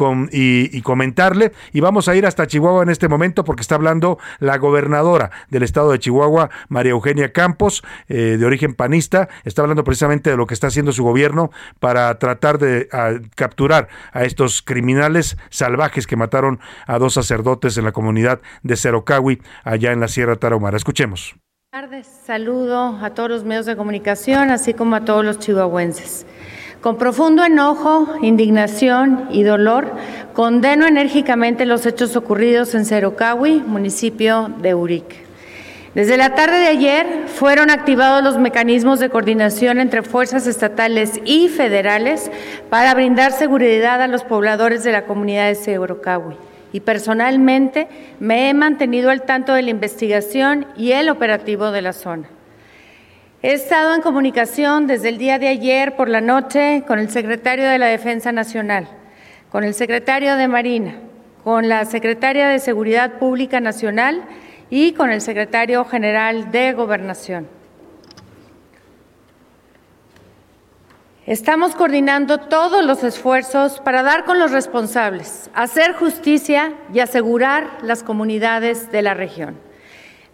y comentarle y vamos a ir hasta Chihuahua en este momento porque está hablando la gobernadora del estado de Chihuahua, María Eugenia Campos, eh, de origen panista, está hablando precisamente de lo que está haciendo su gobierno para tratar de a, capturar a estos criminales salvajes que mataron a dos sacerdotes en la comunidad de Cerocawi, allá en la Sierra Tarahumara. Escuchemos. Buenas tardes, saludo a todos los medios de comunicación, así como a todos los chihuahuenses. Con profundo enojo, indignación y dolor, condeno enérgicamente los hechos ocurridos en Cerocawi, municipio de Urique. Desde la tarde de ayer fueron activados los mecanismos de coordinación entre fuerzas estatales y federales para brindar seguridad a los pobladores de la comunidad de Cerocawi. Y personalmente me he mantenido al tanto de la investigación y el operativo de la zona. He estado en comunicación desde el día de ayer por la noche con el secretario de la Defensa Nacional, con el secretario de Marina, con la secretaria de Seguridad Pública Nacional y con el secretario general de Gobernación. Estamos coordinando todos los esfuerzos para dar con los responsables, hacer justicia y asegurar las comunidades de la región.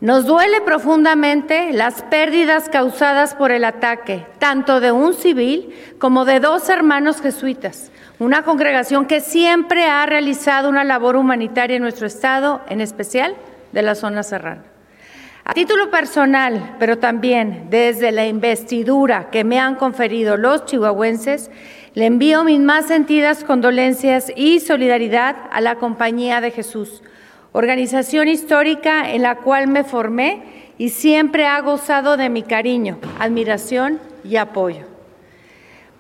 Nos duele profundamente las pérdidas causadas por el ataque, tanto de un civil como de dos hermanos jesuitas, una congregación que siempre ha realizado una labor humanitaria en nuestro estado, en especial de la zona serrana. A título personal, pero también desde la investidura que me han conferido los chihuahuenses, le envío mis más sentidas condolencias y solidaridad a la Compañía de Jesús, organización histórica en la cual me formé y siempre ha gozado de mi cariño, admiración y apoyo.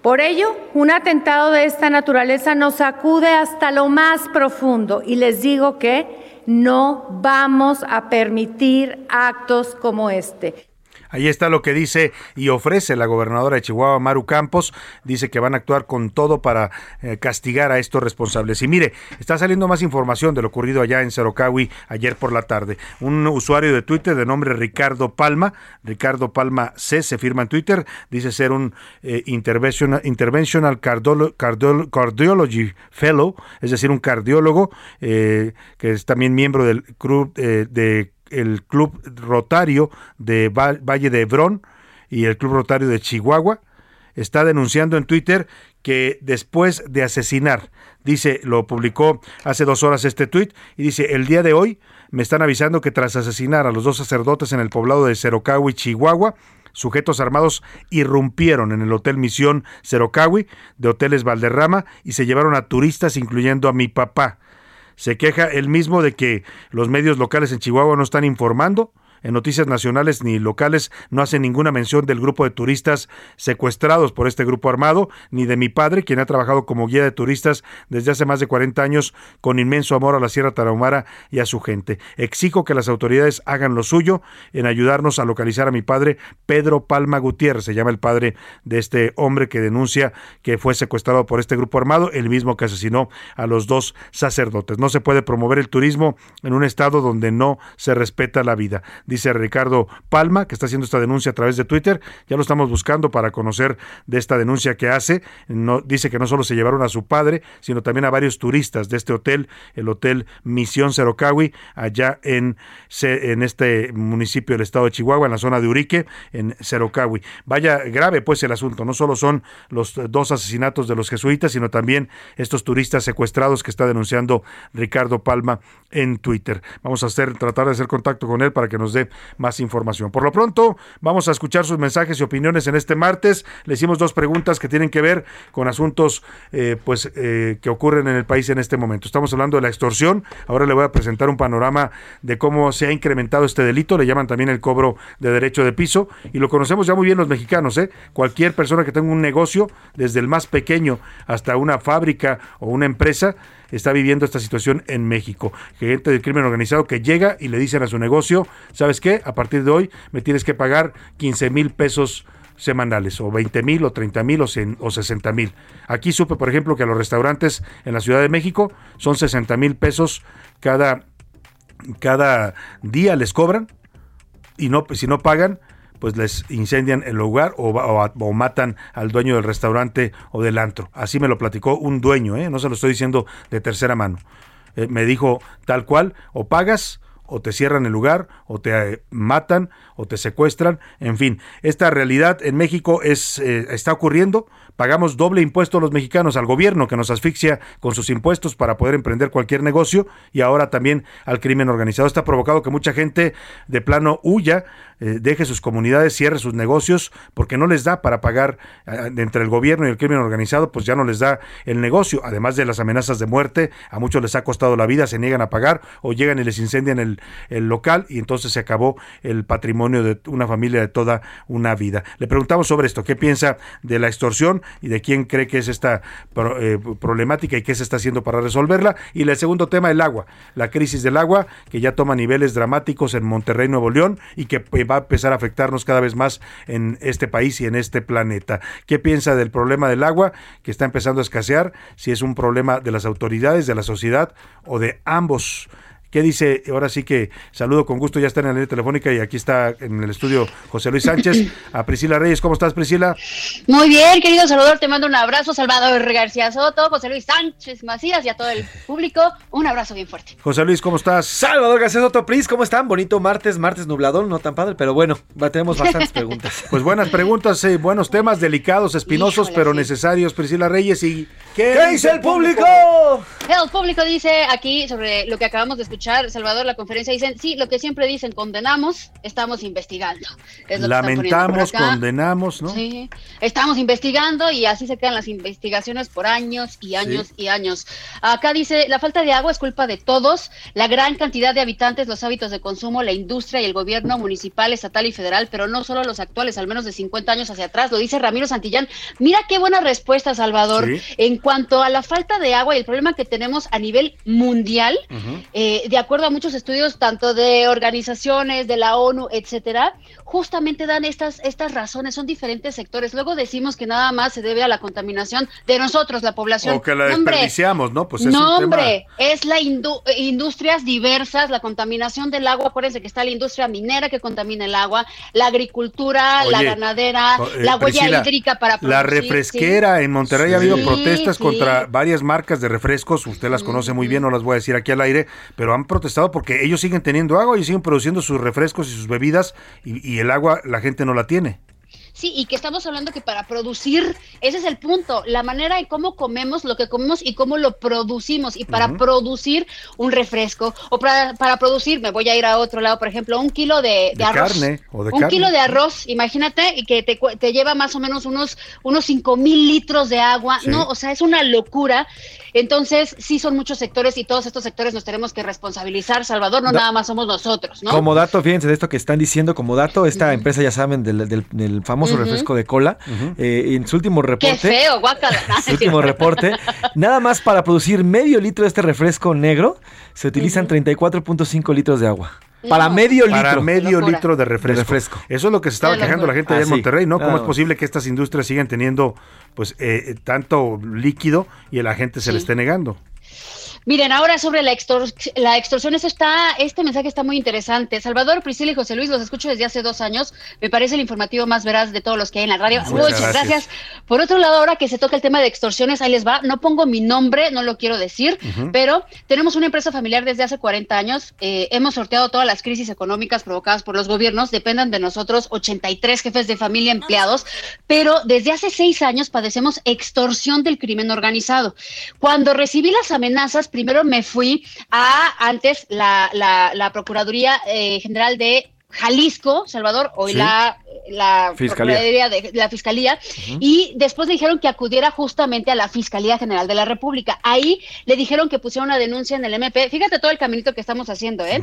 Por ello, un atentado de esta naturaleza nos sacude hasta lo más profundo y les digo que no vamos a permitir actos como este. Ahí está lo que dice y ofrece la gobernadora de Chihuahua, Maru Campos. Dice que van a actuar con todo para eh, castigar a estos responsables. Y mire, está saliendo más información de lo ocurrido allá en Cerocawi ayer por la tarde. Un usuario de Twitter de nombre Ricardo Palma, Ricardo Palma C, se firma en Twitter, dice ser un eh, interventional, interventional cardiolo- cardiolo- Cardiology Fellow, es decir, un cardiólogo eh, que es también miembro del club eh, de el Club Rotario de Va- Valle de Hebrón y el Club Rotario de Chihuahua está denunciando en Twitter que después de asesinar, dice, lo publicó hace dos horas este tuit, y dice, el día de hoy me están avisando que tras asesinar a los dos sacerdotes en el poblado de Cerocahui, Chihuahua, sujetos armados irrumpieron en el Hotel Misión Cerocahui de Hoteles Valderrama y se llevaron a turistas, incluyendo a mi papá. Se queja él mismo de que los medios locales en Chihuahua no están informando. En noticias nacionales ni locales no hacen ninguna mención del grupo de turistas secuestrados por este grupo armado, ni de mi padre, quien ha trabajado como guía de turistas desde hace más de 40 años con inmenso amor a la Sierra Tarahumara y a su gente. Exijo que las autoridades hagan lo suyo en ayudarnos a localizar a mi padre, Pedro Palma Gutiérrez, se llama el padre de este hombre que denuncia que fue secuestrado por este grupo armado, el mismo que asesinó a los dos sacerdotes. No se puede promover el turismo en un estado donde no se respeta la vida dice Ricardo Palma, que está haciendo esta denuncia a través de Twitter. Ya lo estamos buscando para conocer de esta denuncia que hace. Dice que no solo se llevaron a su padre, sino también a varios turistas de este hotel, el Hotel Misión Cerocahui, allá en, en este municipio del estado de Chihuahua, en la zona de Urique, en Cerocahui. Vaya grave pues el asunto. No solo son los dos asesinatos de los jesuitas, sino también estos turistas secuestrados que está denunciando Ricardo Palma en Twitter. Vamos a hacer, tratar de hacer contacto con él para que nos dé más información. Por lo pronto, vamos a escuchar sus mensajes y opiniones en este martes. Le hicimos dos preguntas que tienen que ver con asuntos eh, pues eh, que ocurren en el país en este momento. Estamos hablando de la extorsión. Ahora le voy a presentar un panorama de cómo se ha incrementado este delito. Le llaman también el cobro de derecho de piso y lo conocemos ya muy bien los mexicanos. ¿eh? Cualquier persona que tenga un negocio, desde el más pequeño hasta una fábrica o una empresa, está viviendo esta situación en México. Gente del crimen organizado que llega y le dicen a su negocio, ¿sabes qué? A partir de hoy me tienes que pagar 15 mil pesos semanales, o 20 mil, o 30 mil, o, cien- o 60 mil. Aquí supe, por ejemplo, que a los restaurantes en la Ciudad de México son 60 mil pesos cada, cada día les cobran y no, si no pagan, pues les incendian el lugar o, o matan al dueño del restaurante o del antro. Así me lo platicó un dueño, ¿eh? no se lo estoy diciendo de tercera mano. Eh, me dijo tal cual, o pagas o te cierran el lugar, o te eh, matan, o te secuestran, en fin. Esta realidad en México es, está ocurriendo. Pagamos doble impuesto los mexicanos al gobierno que nos asfixia con sus impuestos para poder emprender cualquier negocio y ahora también al crimen organizado. Está provocado que mucha gente de plano huya, eh, deje sus comunidades, cierre sus negocios porque no les da para pagar entre el gobierno y el crimen organizado, pues ya no les da el negocio. Además de las amenazas de muerte, a muchos les ha costado la vida, se niegan a pagar o llegan y les incendian el, el local y entonces se acabó el patrimonio de una familia de toda una vida. Le preguntamos sobre esto, ¿qué piensa de la extorsión y de quién cree que es esta pro- eh, problemática y qué se está haciendo para resolverla? Y el segundo tema, el agua, la crisis del agua que ya toma niveles dramáticos en Monterrey, Nuevo León y que eh, va a empezar a afectarnos cada vez más en este país y en este planeta. ¿Qué piensa del problema del agua que está empezando a escasear? Si es un problema de las autoridades, de la sociedad o de ambos. ¿Qué dice? Ahora sí que saludo con gusto, ya está en la línea telefónica y aquí está en el estudio José Luis Sánchez, a Priscila Reyes. ¿Cómo estás, Priscila? Muy bien, querido Salvador, te mando un abrazo, Salvador García Soto, José Luis Sánchez Macías y a todo el público, un abrazo bien fuerte. José Luis, ¿cómo estás? Salvador García Soto, Pris, ¿cómo están? Bonito martes, martes nubladón, no tan padre, pero bueno, tenemos bastantes preguntas. Pues buenas preguntas, eh, buenos temas, delicados, espinosos, Híjole, pero sí. necesarios, Priscila Reyes. ¿Y qué, ¿Qué dice el público? El público dice aquí sobre lo que acabamos de escuchar, Salvador, la conferencia, dicen, sí, lo que siempre dicen, condenamos, estamos investigando. Es lo Lamentamos, condenamos, ¿no? Sí, estamos investigando y así se quedan las investigaciones por años y años y años. Acá dice, la falta de agua es culpa de todos, la gran cantidad de habitantes, los hábitos de consumo, la industria y el gobierno municipal, estatal y federal, pero no solo los actuales, al menos de 50 años hacia atrás, lo dice Ramiro Santillán. Mira qué buena respuesta, Salvador. Sí. En cuanto a la falta de agua y el problema que tenemos a nivel mundial, eh, de acuerdo a muchos estudios, tanto de organizaciones, de la ONU, etcétera, justamente dan estas, estas razones, son diferentes sectores. Luego decimos que nada más se debe a la contaminación de nosotros, la población. O que la No, hombre, desperdiciamos, ¿no? Pues es no, un tema. hombre, es la indu- eh, industrias diversas, la contaminación del agua. Acuérdense que está la industria minera que contamina el agua, la agricultura, la ganadera, eh, la huella Priscila, hídrica para La producir, refresquera sí. en Monterrey ha habido protestas sí. contra varias marcas de refrescos, usted las conoce muy bien, no las voy a decir aquí al aire, pero han protestado porque ellos siguen teniendo agua, ellos siguen produciendo sus refrescos y sus bebidas y, y el agua la gente no la tiene. Sí, y que estamos hablando que para producir, ese es el punto, la manera en cómo comemos lo que comemos y cómo lo producimos. Y para producir un refresco o para, para producir, me voy a ir a otro lado, por ejemplo, un kilo de, de De arroz. carne o de un carne. kilo de arroz, imagínate, y que te, te lleva más o menos unos, unos 5 mil litros de agua, Sí. ¿no? O sea, es una locura. Entonces, sí son muchos sectores y todos estos sectores nos tenemos que responsabilizar, Salvador, no Da- nada más somos nosotros, ¿no? Como dato, fíjense de esto que están diciendo, como dato, esta empresa, ya saben, del, del- del famoso refresco de cola, eh, en su último Qué reporte, feo, guácala. su último reporte, nada más para producir medio litro de este refresco negro, se utilizan 34.5 litros de agua. Para No. medio litro. Para medio litro de refresco. De refresco. Eso es lo que se estaba quejando la gente allá Ah, en. Monterrey, ¿no? ¿Cómo es posible que estas industrias sigan teniendo pues eh, eh, tanto líquido y a la gente se le esté negando? Miren, ahora sobre la, extor- la extorsión, eso está, este mensaje está muy interesante. Salvador, Priscila y José Luis, los escucho desde hace dos años. Me parece el informativo más veraz de todos los que hay en la radio. Muchas Muchas, gracias. gracias. Por otro lado, ahora que se toca el tema de extorsiones, ahí les va. No pongo mi nombre, no lo quiero decir, pero tenemos una empresa familiar desde hace 40 años. Eh, hemos sorteado todas las crisis económicas provocadas por los gobiernos. Dependan de nosotros 83 jefes de familia empleados, pero desde hace seis años padecemos extorsión del crimen organizado. Cuando recibí las amenazas, primero me fui a antes la, la, la Procuraduría eh, General de Jalisco, Salvador, hoy Sí. la, la Fiscalía. Procuraduría de la Fiscalía, y después le dijeron que acudiera justamente a la Fiscalía General de la República. Ahí le dijeron que pusiera una denuncia en el MP. Fíjate todo el caminito que estamos haciendo, ¿eh?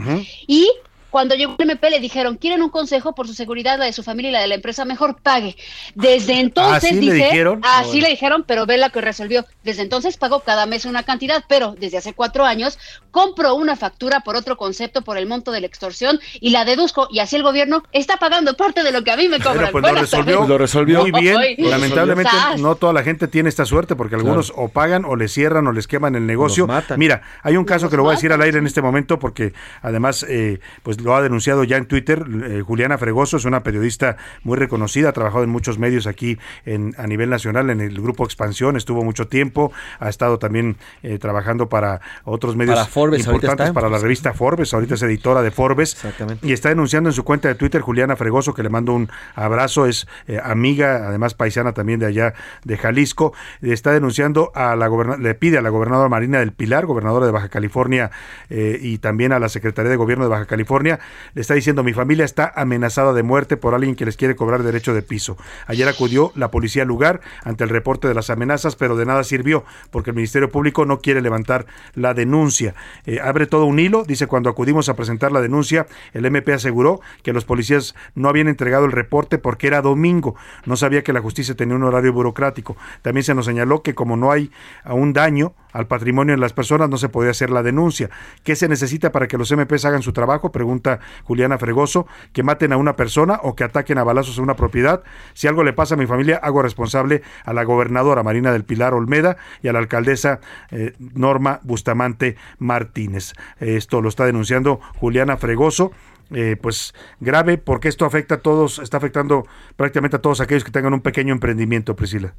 Y cuando llegó el MP le dijeron, quieren un consejo por su seguridad, la de su familia y la de la empresa, mejor pague. Desde entonces, ¿Así le dice, dijeron? así bueno. le dijeron, pero ve la que resolvió. Desde entonces pagó cada mes una cantidad, pero desde hace cuatro años compró una factura por otro concepto por el monto de la extorsión y la deduzco y así el gobierno está pagando parte de lo que a mí me cobran. Bueno, pues lo resolvió. Lo resolvió. muy bien. Lamentablemente sas. no toda la gente tiene esta suerte porque algunos o pagan o les cierran o les queman el negocio. Mira, hay un caso que lo voy a decir al aire en este momento porque además eh, pues lo ha denunciado ya en Twitter eh, Juliana Fregoso, es una periodista muy reconocida, ha trabajado en muchos medios aquí en, a nivel nacional en el grupo Expansión, estuvo mucho tiempo, ha estado también eh, trabajando para otros medios Para Forbes, importantes, para la revista Forbes, ahorita es editora de Forbes. Y está denunciando en su cuenta de Twitter Juliana Fregoso, que le mando un abrazo, es eh, amiga, además paisana también de allá de Jalisco. Está denunciando a la le pide a la gobernadora Marina del Pilar, gobernadora de Baja California, y también a la Secretaría de Gobierno de Baja California, le está diciendo, mi familia está amenazada de muerte por alguien que les quiere cobrar derecho de piso. Ayer acudió la policía al lugar ante el reporte de las amenazas, pero de nada sirvió, porque el Ministerio Público no quiere levantar la denuncia. Eh, abre todo un hilo, dice cuando acudimos a presentar la denuncia, el MP aseguró que los policías no habían entregado el reporte porque era domingo, no sabía que la justicia tenía un horario burocrático. También se nos señaló que como no hay un daño al patrimonio de las personas, no se podía hacer la denuncia. ¿Qué se necesita para que los MPs hagan su trabajo? Pregunta Juliana Fregoso, que maten a una persona o que ataquen a balazos a una propiedad. Si algo le pasa a mi familia, hago responsable a la gobernadora Marina del Pilar Olmeda y a la alcaldesa eh, Norma Bustamante Martínez. Esto lo está denunciando Juliana Fregoso. eh, pues grave porque esto afecta a todos, está afectando prácticamente a todos aquellos que tengan un pequeño emprendimiento, Priscila.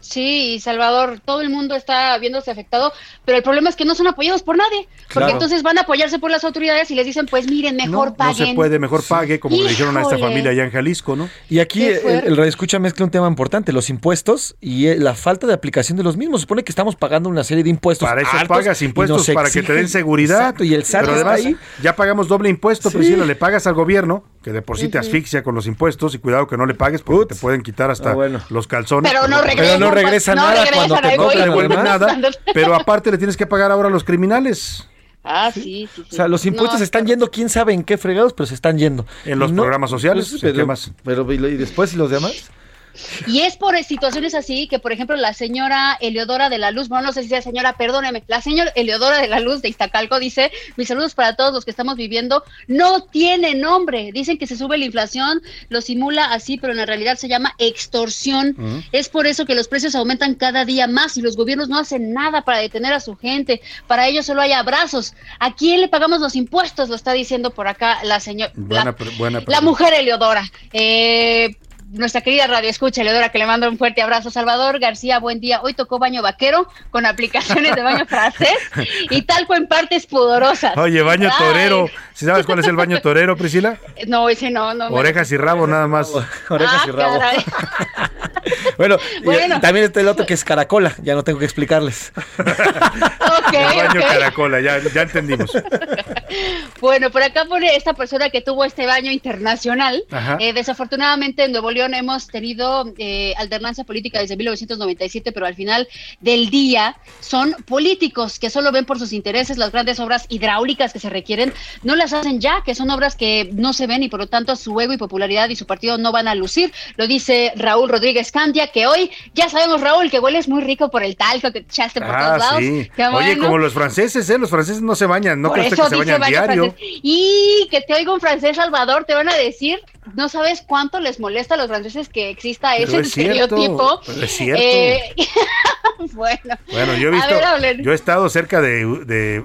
Sí, Salvador, todo el mundo está viéndose afectado, pero el problema es que no son apoyados por nadie, porque Claro. entonces van a apoyarse por las autoridades y les dicen, pues miren, mejor No paguen. se puede, mejor pague, como le dijeron a esta familia allá en Jalisco, ¿no? Y aquí Qué el, el Radio Escucha mezcla un tema importante, los impuestos y eh, la falta de aplicación de los mismos. Supone que estamos pagando una serie de impuestos. Para eso altos pagas impuestos, para que te den seguridad. Exacto, y el SAT Pero además, ahí. ya pagamos doble impuesto, Sí. Priscila, le pagas al gobierno, que de por sí te asfixia con los impuestos, y cuidado que no le pagues porque te pueden quitar hasta Ah, bueno. los calzones. Pero no regresa no nada cuando te no te devuelven nada, pero aparte le tienes que pagar ahora a los criminales. Ah, sí, sí, sí. O sea, los impuestos No, están yendo, quién sabe en qué fregados, pero se están yendo. En los no- programas sociales, pues, ¿en qué pero, más? pero, ¿y después y los demás? Y es por situaciones así que, por ejemplo, la señora Eleodora de la Luz, bueno, no sé si sea señora, perdóneme, la señora Eleodora de la Luz de Iztacalco dice, mis saludos para todos los que estamos viviendo, no tiene nombre, dicen que se sube la inflación, lo simula así, pero en la realidad se llama extorsión. Es por eso que los precios aumentan cada día más y los gobiernos no hacen nada para detener a su gente, para ellos solo hay abrazos. ¿A quién le pagamos los impuestos? Lo está diciendo por acá la señora. Buena, pre- buena La pregunta. mujer Eleodora. Eh, nuestra querida radio escucha, Leodora, que le mando un fuerte abrazo. Salvador García, buen día. Hoy tocó baño vaquero con aplicaciones de baño francés y talco en partes pudorosas. Oye, baño Ay, torero. ¿Sí sabes cuál es el baño torero, Priscila? No, ese no, no. me- Orejas y rabo nada más. Orejas Ah, y rabo. caray. Bueno, Bueno. y también está el otro que es caracola, ya no tengo que explicarles. El baño caracola, ya, ya entendimos. Bueno, por acá pone esta persona que tuvo este baño internacional. Eh, desafortunadamente en Nuevo León hemos tenido eh, alternancia política desde 1997, pero al final del día son políticos que solo ven por sus intereses las grandes obras hidráulicas que se requieren, no las hacen ya, que son obras que no se ven y por lo tanto su ego y popularidad y su partido no van a lucir. Lo dice Raúl Rodríguez Candia, que hoy ya sabemos, Raúl, que hueles muy rico por el talco que echaste por todos Ah, lados. sí. Qué Oye, bueno. como los franceses, ¿eh? Los franceses no se bañan, no Por eso que se bañan diario. francés. Y que te oiga un francés Salvador, te van a decir, no sabes cuánto les molesta a los franceses que exista Pero ese es cierto, estereotipo. pero es cierto. Eh, bueno, Bueno, yo he visto, ver, yo he estado cerca de, de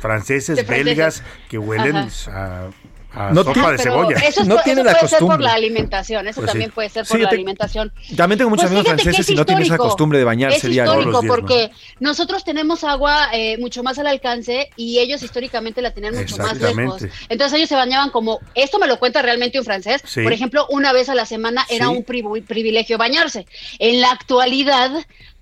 franceses, De franceses. belgas, que huelen Ajá. a, a No sopa tiene- de cebolla. Eso, es No tiene eso la puede ser por costumbre. la alimentación, eso Pues sí. también puede ser Sí, por yo la te- alimentación. También tengo muchos Pues amigos franceses es y no tienen esa histórico. costumbre de bañarse Es diario. histórico Todos los días, porque nosotros tenemos agua eh, mucho más al alcance y ellos históricamente la tenían mucho más lejos. Entonces ellos se bañaban como, esto me lo cuenta realmente un francés, Sí. por ejemplo, una vez a la semana era Sí. un privi- privilegio bañarse. En la actualidad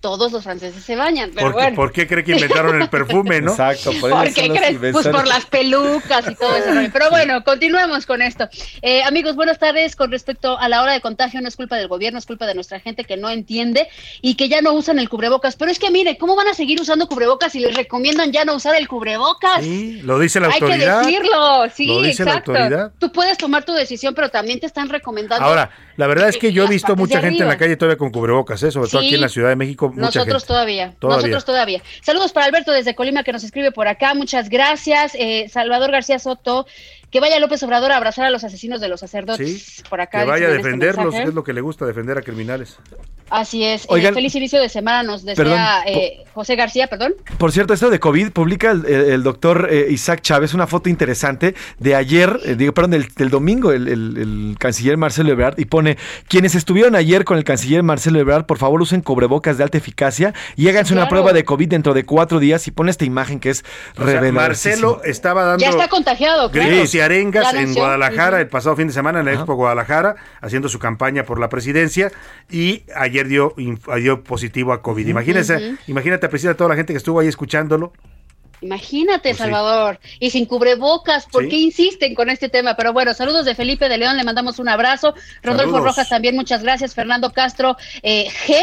todos los franceses se bañan, pero ¿Por, qué, bueno. por qué cree que inventaron el perfume, no? Exacto, por ¿Por qué crees? Pues por las pelucas y todo eso. Pero bueno, continuemos con esto. Eh, amigos, buenas tardes. Con respecto a la hora de contagio, no es culpa del gobierno, es culpa de nuestra gente que no entiende y que ya no usan el cubrebocas. Pero es que mire, ¿cómo van a seguir usando cubrebocas si les recomiendan ya no usar el cubrebocas? Sí, lo dice la Hay que autoridad. decirlo, sí, Lo dice la exacto. autoridad. Tú puedes tomar tu decisión, pero también te están recomendando. Ahora, la verdad es que yo he visto mucha gente en la calle todavía con cubrebocas, ¿eh? sobre todo aquí en la Ciudad de México. Mucha Nosotros gente. todavía, Todavía. nosotros todavía. Saludos para Alberto desde Colima que nos escribe por acá, muchas gracias. Eh, Salvador García Soto, que vaya López Obrador a abrazar a los asesinos de los sacerdotes. Sí, por acá. Que vaya a este defenderlos, es lo que le gusta, defender a criminales. Así es. Eh, Oigan, feliz inicio de semana nos desea perdón, eh, José García, perdón. Por cierto, esto de COVID publica el, el- el doctor eh, Isaac Chávez una foto interesante de ayer, eh, digo, perdón, del, del domingo, el, el- el canciller Marcelo Ebrard, y pone, quienes estuvieron ayer con el canciller Marcelo Ebrard, por favor usen cubrebocas de alta eficacia y háganse una prueba de COVID dentro de cuatro días y pone esta imagen que es reveladísima. Marcelo estaba dando Ya está contagiado, claro. gritos y arengas en. Guadalajara el pasado fin de semana en la Expo Guadalajara, haciendo su campaña por la presidencia y ayer dio, inf- dio positivo a COVID. Imagínese, imagínate apreciar a toda la gente que estuvo ahí escuchándolo. Imagínate, Pues sí. Salvador. Y sin cubrebocas, ¿por Sí. qué insisten con este tema? Pero bueno, saludos de Felipe de León, le mandamos un abrazo. Rodolfo Saludos. Rojas también, muchas gracias. Fernando Castro eh, G,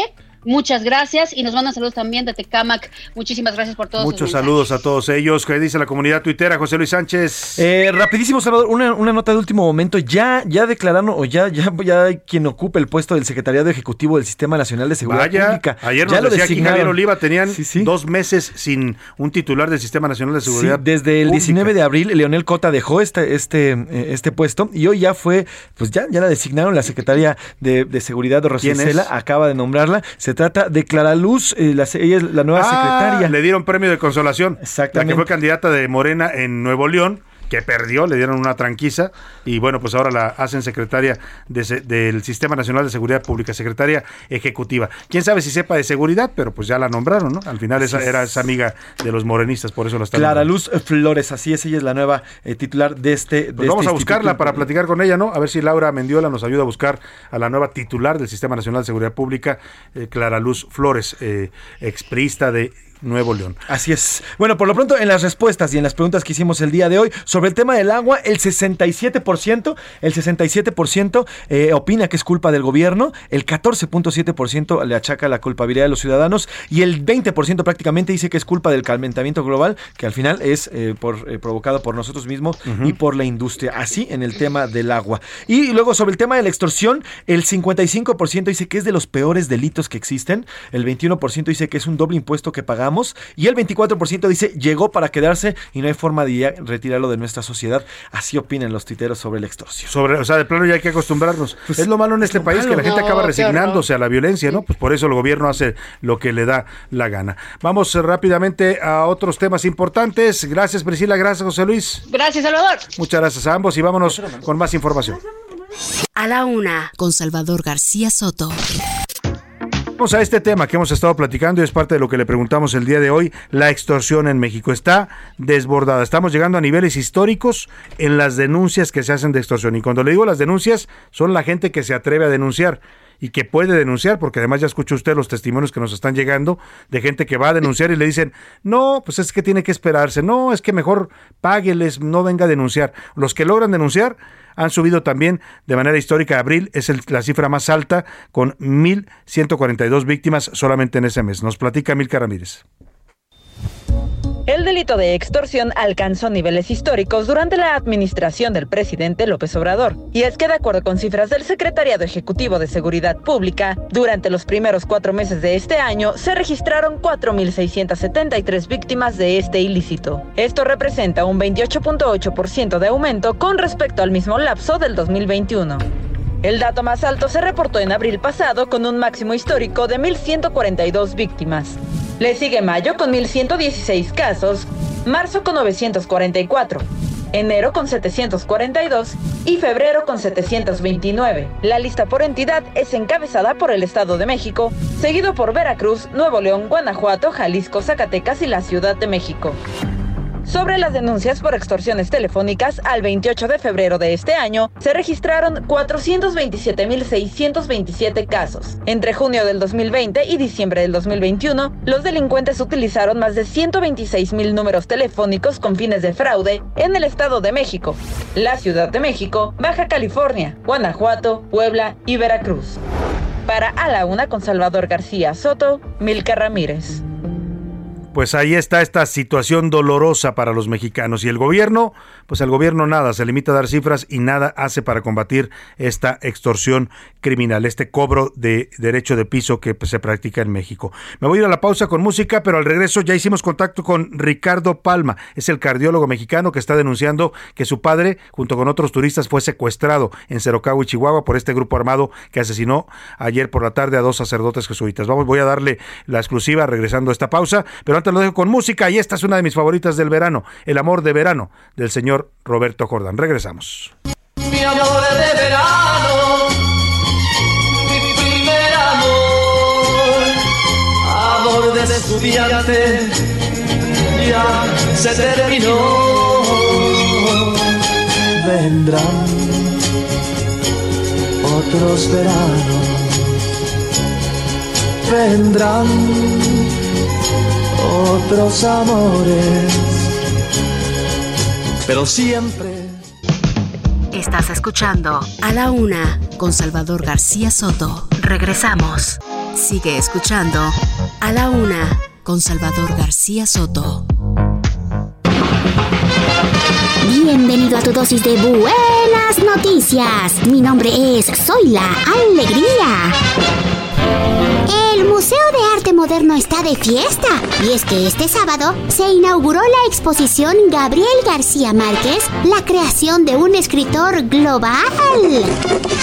muchas gracias. Y nos mandan saludos también de Tecamac. Muchísimas gracias por todos Muchos saludos a todos ellos. ¿Qué dice la comunidad tuitera, José Luis Sánchez? Eh, rapidísimo, Salvador, una, una nota de último momento. Ya, ya declararon, o ya, ya, ya hay quien ocupe el puesto del Secretariado Ejecutivo del Sistema Nacional de Seguridad Vaya, Pública. ayer ya nos decía aquí designaron. Javier Oliva, tenían Sí, sí. dos meses sin un titular del Sistema Nacional de Sí, Seguridad. desde el Pública. 19 de abril, Leonel Cota dejó este, este, eh, este puesto y hoy ya fue, pues ya, ya la designaron la secretaria de, de Seguridad, ¿Quién Rosicela, acaba de nombrarla. Se trata de Clara Luz, eh, la, ella es la nueva Ah, secretaria. Le dieron premio de consolación. Exactamente. La que fue candidata de Morena en Nuevo León, que perdió, le dieron una tranquiza. Y bueno, pues ahora la hacen secretaria de se- del Sistema Nacional de Seguridad Pública, secretaria ejecutiva. Quién sabe si sepa de seguridad, pero pues ya la nombraron, ¿no? Al final esa, era esa amiga de los morenistas, por eso la están Clara nombrando. Luz Flores, así es, ella es la nueva eh, titular de este. de Pues vamos este a buscarla instituto. para platicar con ella, ¿no? A ver si Laura Mendiola nos ayuda a buscar a la nueva titular del Sistema Nacional de Seguridad Pública, eh, Clara Luz Flores, eh, exprista de Nuevo León. Así es. Bueno, por lo pronto, en las respuestas y en las preguntas que hicimos el día de hoy sobre el tema del agua, el 67%, el 67% eh, opina que es culpa del gobierno, el 14.7% le achaca la culpabilidad de los ciudadanos y el 20% prácticamente dice que es culpa del calentamiento global, que al final es eh, por, eh, provocado por nosotros mismos y por la industria. Así en el tema del agua. Y luego sobre el tema de la extorsión, el 55% dice que es de los peores delitos que existen, el 21% dice que es un doble impuesto que pagamos y el 24% dice llegó para quedarse y no hay forma de ya retirarlo de nuestra sociedad. Así opinan los tuiteros sobre la extorsión. Sobre, o sea, de plano ya hay que acostumbrarnos. es lo malo en este país malo. que la gente No, acaba resignándose a la violencia, ¿no? Pues por eso el gobierno hace lo que le da la gana. Vamos eh, rápidamente a otros temas importantes. Gracias Priscila, gracias José Luis. Gracias, Salvador. Muchas gracias a ambos y vámonos con más información. A la una, con Salvador García Soto. Vamos a este tema que hemos estado platicando y es parte de lo que le preguntamos el día de hoy. La extorsión en México está desbordada. Estamos llegando a niveles históricos en las denuncias que se hacen de extorsión. Y cuando le digo las denuncias, son la gente que se atreve a denunciar y que puede denunciar, porque además ya escuchó usted los testimonios que nos están llegando de gente que va a denunciar y le dicen, no, pues es que tiene que esperarse, no, es que mejor págueles, no venga a denunciar. Los que logran denunciar han subido también de manera histórica. Abril es la cifra más alta, con 1.142 víctimas solamente en ese mes. Nos platica Milka Ramírez. El delito de extorsión alcanzó niveles históricos durante la administración del presidente López Obrador. Y es que de acuerdo con cifras del Secretariado Ejecutivo de Seguridad Pública, durante los primeros cuatro meses de este año se registraron 4.673 víctimas de este ilícito. Esto representa un 28.8% de aumento con respecto al mismo lapso del 2021. El dato más alto se reportó en abril pasado con un máximo histórico de 1.142 víctimas. Le sigue mayo con 1.116 casos, marzo con 944, enero con 742 y febrero con 729. La lista por entidad es encabezada por el Estado de México, seguido por Veracruz, Nuevo León, Guanajuato, Jalisco, Zacatecas y la Ciudad de México. Sobre las denuncias por extorsiones telefónicas, al 28 de febrero de este año se registraron 427.627 casos. Entre junio del 2020 y diciembre del 2021, los delincuentes utilizaron más de 126.000 números telefónicos con fines de fraude en el Estado de México, la Ciudad de México, Baja California, Guanajuato, Puebla y Veracruz. Para A la Una con Salvador García Soto, Milka Ramírez. Pues ahí está esta situación dolorosa para los mexicanos y el gobierno, pues el gobierno nada, se limita a dar cifras y nada hace para combatir esta extorsión criminal, este cobro de derecho de piso que pues, se practica en México. Me voy a ir a la pausa con música, pero al regreso ya hicimos contacto con Ricardo Palma, es el cardiólogo mexicano que está denunciando que su padre, junto con otros turistas, fue secuestrado en Cerocagua, Chihuahua, por este grupo armado que asesinó ayer por la tarde a dos sacerdotes jesuitas. Vamos, voy a darle la exclusiva regresando a esta pausa, pero lo dejo con música y esta es una de mis favoritas del verano, El amor de verano, del señor Roberto Jordán. Regresamos. Mi amor de verano, mi primer amor, amor de estudiante, ya se terminó. Vendrán otros veranos, vendrán otros amores, pero siempre. Estás escuchando A la Una con Salvador García Soto. Regresamos. Sigue escuchando A la Una con Salvador García Soto. Bienvenido a tu dosis de buenas noticias. Mi nombre es Zoila Alegría. El Museo de Arte Moderno está de fiesta y es que este sábado se inauguró la exposición Gabriel García Márquez, la creación de un escritor global.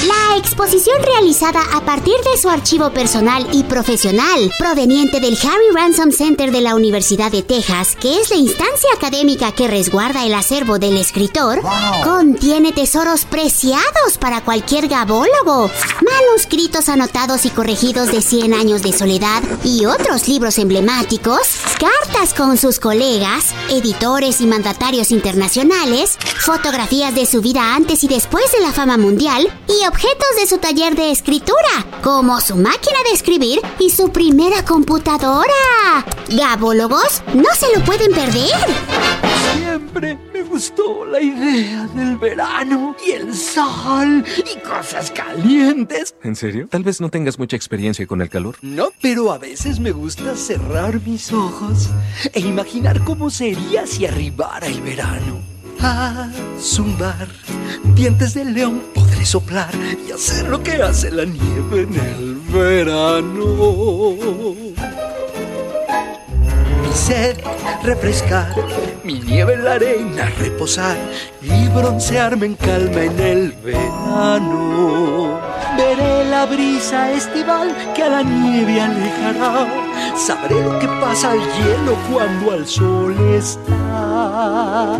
La exposición realizada a partir de su archivo personal y profesional, proveniente del Harry Ransom Center de la Universidad de Texas, que es la instancia académica que resguarda el acervo del escritor, contiene tesoros preciados para cualquier gabólogo, manuscritos anotados y corregidos de 100 años de soledad y otros libros emblemáticos, cartas con sus colegas, editores y mandatarios internacionales, fotografías de su vida antes y después de la fama mundial y objetos de su taller de escritura, como su máquina de escribir y su primera computadora. Gabólogos no se lo pueden perder. Siempre me gustó la idea del verano y el sol y cosas calientes. ¿En serio? Tal vez no tengas mucha experiencia con el calor. No, pero a veces me gusta cerrar mis ojos e imaginar cómo sería si arribara el verano. A zumbar, dientes de león podré soplar y hacer lo que hace la nieve en el verano. Sed refrescar, mi nieve en la arena reposar y broncearme en calma en el verano. Veré la brisa estival que a la nieve alejará. Sabré lo que pasa al hielo cuando al sol está.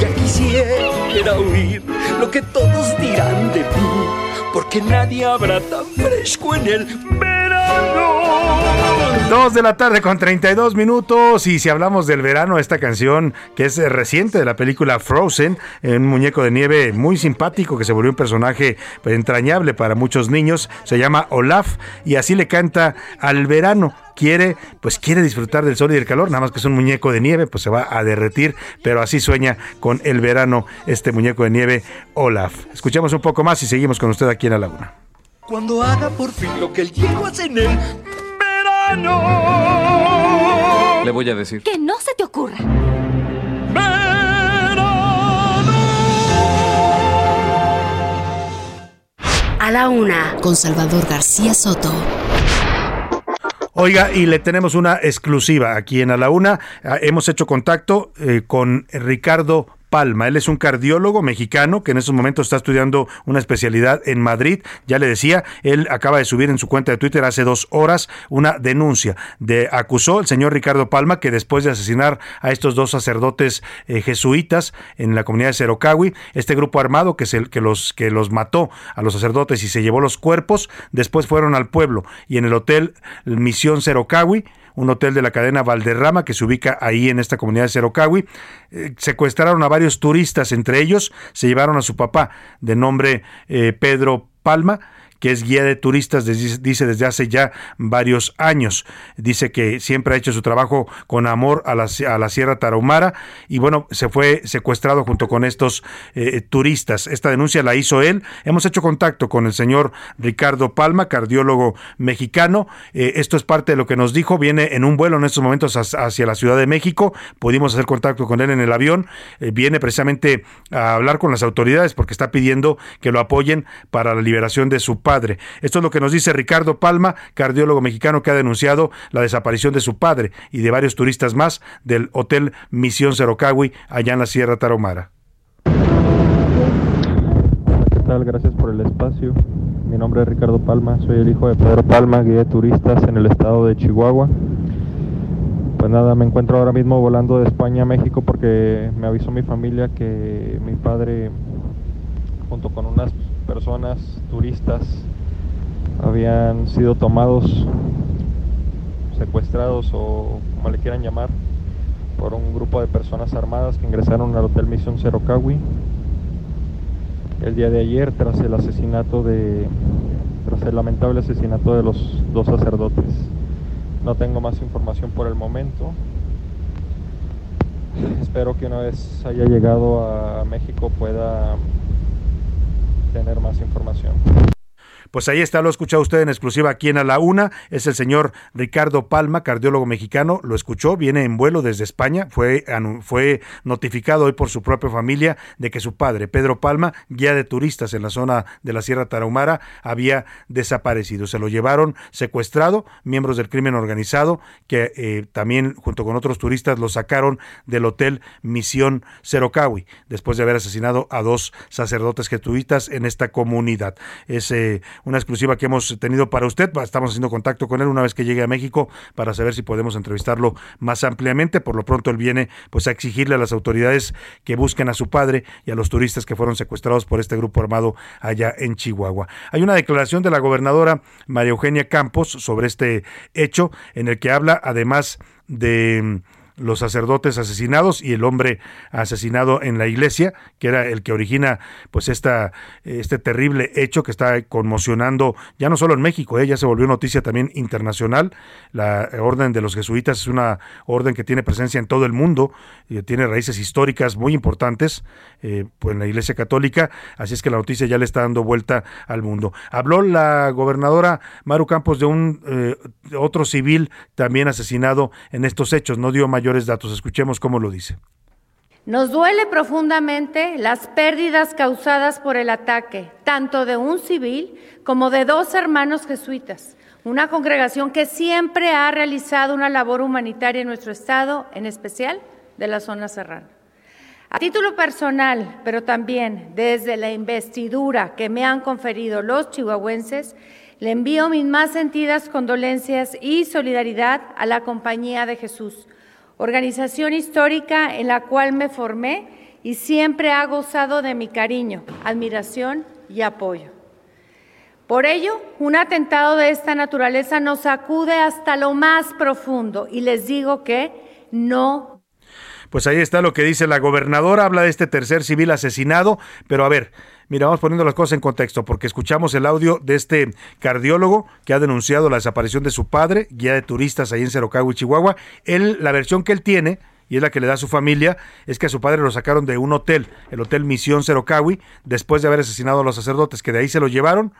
Y aquí quisiera oír lo que todos dirán de mí, porque nadie habrá tan fresco en el verano. Dos de la tarde con 32 minutos y si hablamos del verano, esta canción que es eh, reciente de la película Frozen, un muñeco de nieve muy simpático que se volvió un personaje entrañable para muchos niños, se llama Olaf y así le canta al verano. Quiere, pues quiere disfrutar del sol y del calor, nada más que es un muñeco de nieve, pues se va a derretir, pero así sueña con el verano este muñeco de nieve Olaf. Escuchamos un poco más y seguimos con usted aquí en la laguna. Cuando haga por fin lo que el hielo hace en el verano. Le voy a decir. Que no se te ocurra. A la una, con Salvador García Soto. Oiga, y le tenemos una exclusiva aquí en A la Una. Ah, Hemos hecho contacto eh, con Ricardo Palma. Él es un cardiólogo mexicano que en estos momentos está estudiando una especialidad en Madrid. Ya le decía, él acaba de subir en su cuenta de Twitter hace dos horas una denuncia. De, acusó el señor Ricardo Palma que después de asesinar a estos dos sacerdotes eh, jesuitas en la comunidad de Cerocawi, este grupo armado que, es el, que, los, que los mató a los sacerdotes y se llevó los cuerpos, después fueron al pueblo y en el hotel Misión Cerocawi un hotel de la cadena Valderrama que se ubica ahí en esta comunidad de Cerocawi. Eh, secuestraron a varios turistas, entre ellos se llevaron a su papá de nombre eh, Pedro Palma que es guía de turistas, dice desde hace ya varios años. Dice que siempre ha hecho su trabajo con amor a la, a la Sierra Tarahumara y bueno, se fue secuestrado junto con estos eh, turistas. Esta denuncia la hizo él. Hemos hecho contacto con el señor Ricardo Palma, cardiólogo mexicano. Eh, esto es parte de lo que nos dijo. Viene en un vuelo en estos momentos hacia hacia la Ciudad de México. Pudimos hacer contacto con él en el avión. Eh, viene precisamente a hablar con las autoridades porque está pidiendo que lo apoyen para la liberación de su padre. Esto es lo que nos dice Ricardo Palma, cardiólogo mexicano que ha denunciado la desaparición de su padre y de varios turistas más del Hotel Misión Cerocawi allá en la Sierra Tarahumara. ¿Qué tal? Gracias por el espacio. Mi nombre es Ricardo Palma, soy el hijo de Pedro Palma, guía de turistas en el estado de Chihuahua. Pues nada, me encuentro ahora mismo volando de España a México porque me avisó mi familia que mi padre, junto con unas personas turistas, habían sido tomados, secuestrados o como le quieran llamar, por un grupo de personas armadas que ingresaron al Hotel Misión Cerocawi el día de ayer tras el asesinato de tras el lamentable asesinato de los dos sacerdotes. No tengo más información por el momento. Espero que una vez haya llegado a México pueda tener más información. Pues ahí está, lo ha escuchado usted en exclusiva aquí en A la Una. Es el señor Ricardo Palma, cardiólogo mexicano. Lo escuchó, viene en vuelo desde España. Fue, fue notificado hoy por su propia familia de que su padre, Pedro Palma, guía de turistas en la zona de la Sierra Tarahumara, había desaparecido. Se lo llevaron secuestrado, miembros del crimen organizado, que eh, también junto con otros turistas lo sacaron del hotel Misión Cerocawi, después de haber asesinado a dos sacerdotes jesuitas en esta comunidad. Es una exclusiva que hemos tenido para usted. Estamos haciendo contacto con él una vez que llegue a México para saber si podemos entrevistarlo más ampliamente. Por lo pronto él viene pues a exigirle a las autoridades que busquen a su padre y a los turistas que fueron secuestrados por este grupo armado allá en Chihuahua. Hay una declaración de la gobernadora María Eugenia Campos sobre este hecho en el que habla además de los sacerdotes asesinados y el hombre asesinado en la iglesia, que era el que origina pues esta, este terrible hecho que está conmocionando ya no solo en México, eh, ya se volvió noticia también internacional. La orden de los jesuitas es una orden que tiene presencia en todo el mundo, y tiene raíces históricas muy importantes eh, pues en la iglesia católica, así es que la noticia ya le está dando vuelta al mundo. Habló la gobernadora Maru Campos de un eh, otro civil también asesinado en estos hechos, no dio datos, escuchemos cómo lo dice. Nos duele profundamente las pérdidas causadas por el ataque, tanto de un civil como de dos hermanos jesuitas, una congregación que siempre ha realizado una labor humanitaria en nuestro estado, en especial de la zona serrana. A título personal, pero también desde la investidura que me han conferido los chihuahuenses, le envío mis más sentidas condolencias y solidaridad a la Compañía de Jesús, organización histórica en la cual me formé y siempre ha gozado de mi cariño, admiración y apoyo. Por ello, un atentado de esta naturaleza nos sacude hasta lo más profundo y les digo que no Pues ahí está lo que dice la gobernadora, habla de este tercer civil asesinado, pero a ver, mira, vamos poniendo las cosas en contexto, porque escuchamos el audio de este cardiólogo que ha denunciado la desaparición de su padre, guía de turistas ahí en Cerocagua, Chihuahua. Él, la versión que él tiene, y es la que le da a su familia, es que a su padre lo sacaron de un hotel, el Hotel Misión Cerocawi, después de haber asesinado a los sacerdotes, que de ahí se lo llevaron,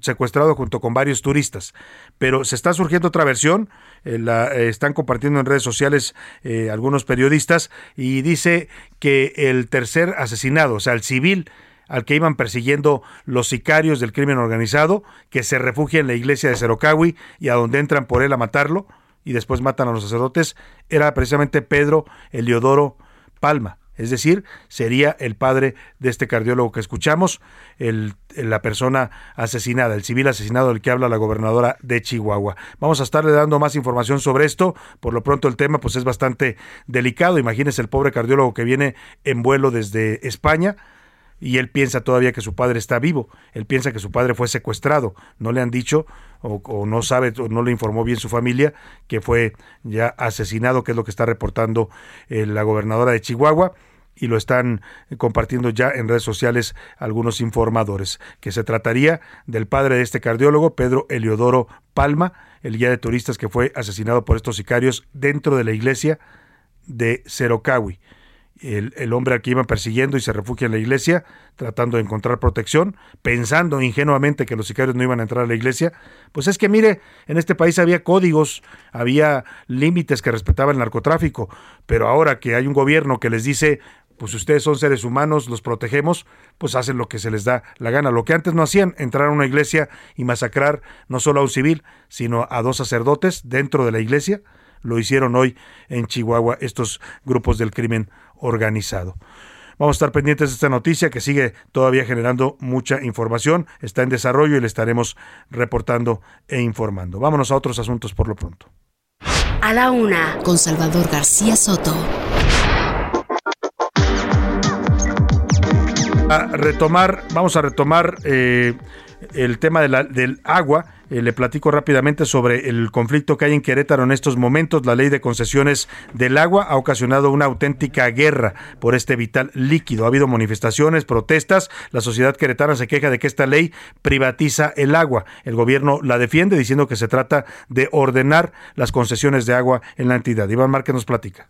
secuestrado junto con varios turistas. Pero se está surgiendo otra versión, eh, la eh, están compartiendo en redes sociales eh, algunos periodistas, y dice que el tercer asesinado, o sea, el civil, al que iban persiguiendo los sicarios del crimen organizado, que se refugia en la iglesia de Cerocawi y a donde entran por él a matarlo, y después matan a los sacerdotes, era precisamente Pedro Eliodoro Palma. Es decir, sería el padre de este cardiólogo que escuchamos, el, la persona asesinada, el civil asesinado del que habla la gobernadora de Chihuahua. Vamos a estarle dando más información sobre esto. Por lo pronto el tema pues es bastante delicado. Imagínese el pobre cardiólogo que viene en vuelo desde España y él piensa todavía que su padre está vivo. Él piensa que su padre fue secuestrado. No le han dicho o, o no sabe o no le informó bien su familia que fue ya asesinado, que es lo que está reportando eh, la gobernadora de Chihuahua y lo están compartiendo ya en redes sociales algunos informadores, que se trataría del padre de este cardiólogo, Pedro Eliodoro Palma, el guía de turistas que fue asesinado por estos sicarios dentro de la iglesia de Cerocawi el, el hombre al que iban persiguiendo y se refugia en la iglesia, tratando de encontrar protección, pensando ingenuamente que los sicarios no iban a entrar a la iglesia, pues es que mire, en este país había códigos, había límites que respetaba el narcotráfico, pero ahora que hay un gobierno que les dice, pues ustedes son seres humanos, los protegemos, pues hacen lo que se les da la gana. Lo que antes no hacían, entrar a una iglesia y masacrar no solo a un civil, sino a dos sacerdotes dentro de la iglesia, lo hicieron hoy en Chihuahua estos grupos del crimen organizado. Vamos a estar pendientes de esta noticia que sigue todavía generando mucha información, está en desarrollo y le estaremos reportando e informando. Vámonos a otros asuntos por lo pronto. A la una, con Salvador García Soto. A retomar, vamos a retomar eh, el tema de la- del agua. Eh, le platico rápidamente sobre el conflicto que hay en Querétaro en estos momentos. La ley de concesiones del agua ha ocasionado una auténtica guerra por este vital líquido. Ha habido manifestaciones, protestas. La sociedad queretana se queja de que esta ley privatiza el agua. El gobierno la defiende diciendo que se trata de ordenar las concesiones de agua en la entidad. Iván Márquez nos platica.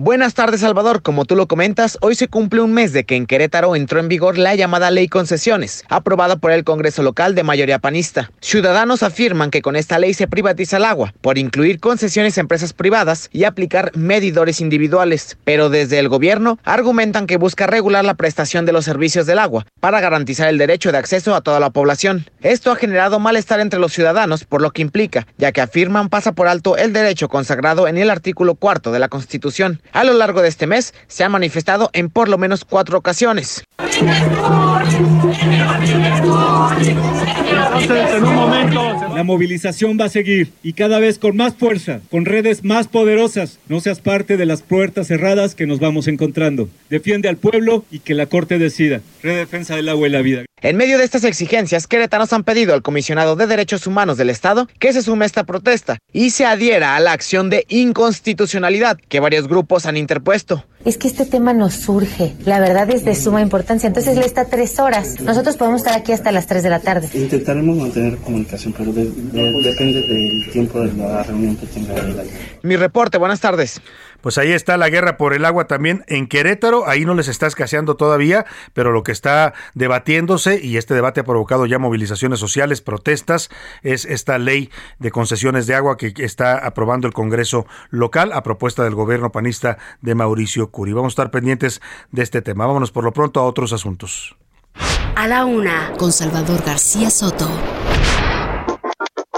Buenas tardes, Salvador. Como tú lo comentas, hoy se cumple un mes de que en Querétaro entró en vigor la llamada Ley Concesiones, aprobada por el Congreso local de mayoría panista. Ciudadanos afirman que con esta ley se privatiza el agua, por incluir concesiones a empresas privadas y aplicar medidores individuales. Pero desde el gobierno argumentan que busca regular la prestación de los servicios del agua para garantizar el derecho de acceso a toda la población. Esto ha generado malestar entre los ciudadanos, por lo que implica, ya que afirman pasa por alto el derecho consagrado en el artículo cuarto de la Constitución. A lo largo de este mes se ha manifestado en por lo menos cuatro ocasiones. La movilización va a seguir y cada vez con más fuerza, con redes más poderosas. No seas parte de las puertas cerradas que nos vamos encontrando. Defiende al pueblo y que la Corte decida. Red de Defensa del Agua y la Vida. En medio de estas exigencias, queretanos han pedido al comisionado de Derechos Humanos del Estado que se sume a esta protesta y se adhiera a la acción de inconstitucionalidad que varios grupos han interpuesto. Es que este tema nos surge, la verdad es de suma importancia. Entonces le está tres horas. Nosotros podemos estar aquí hasta las 3 de la tarde. Intentaremos mantener comunicación, pero de- de- depende del tiempo de la reunión que tenga el Mi reporte, buenas tardes. Pues ahí está la guerra por el agua también en Querétaro. Ahí no les está escaseando todavía, pero lo que está debatiéndose, y este debate ha provocado ya movilizaciones sociales, protestas, es esta ley de concesiones de agua que está aprobando el Congreso local a propuesta del gobierno panista de Mauricio Curi. Vamos a estar pendientes de este tema. Vámonos por lo pronto a otros asuntos. A la una, con Salvador García Soto.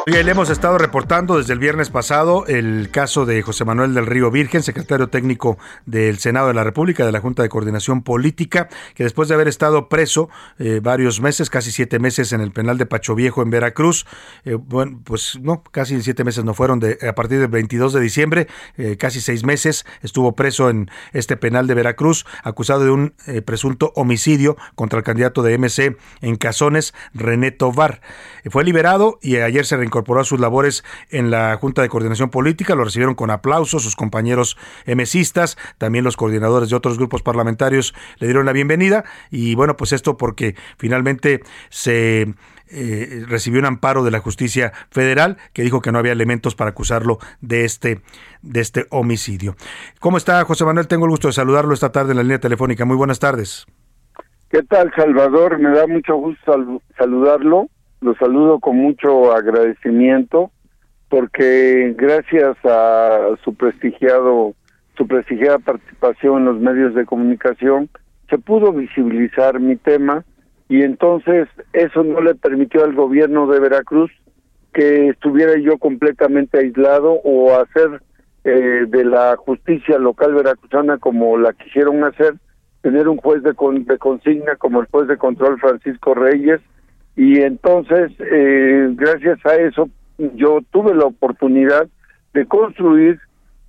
Oye, le hemos estado reportando desde el viernes pasado el caso de José Manuel del Río Virgen, secretario técnico del Senado de la República, de la Junta de Coordinación Política, que después de haber estado preso eh, varios meses, casi siete meses en el penal de Pacho Viejo en Veracruz, eh, bueno, pues no, casi siete meses no fueron, de, a partir del 22 de diciembre, eh, casi seis meses, estuvo preso en este penal de Veracruz, acusado de un presunto homicidio contra el candidato de MC en Cazones, René Tovar. Fue liberado y ayer se reincorporó a sus labores en la Junta de Coordinación Política. Lo recibieron con aplausos sus compañeros MCistas, también los coordinadores de otros grupos parlamentarios le dieron la bienvenida. Y bueno, pues esto porque finalmente se eh, recibió un amparo de la justicia federal que dijo que no había elementos para acusarlo de este, de este homicidio. ¿Cómo está José Manuel? Tengo el gusto de saludarlo esta tarde en la línea telefónica. Muy buenas tardes. ¿Qué tal, Salvador? Me da mucho gusto sal- saludarlo. Lo saludo con mucho agradecimiento porque gracias a su prestigiado su prestigiada participación en los medios de comunicación se pudo visibilizar mi tema y entonces eso no le permitió al gobierno de Veracruz que estuviera yo completamente aislado o hacer eh, de la justicia local veracruzana como la quisieron hacer, tener un juez de, con- de consigna como el juez de control Francisco Reyes y entonces eh, gracias a eso yo tuve la oportunidad de construir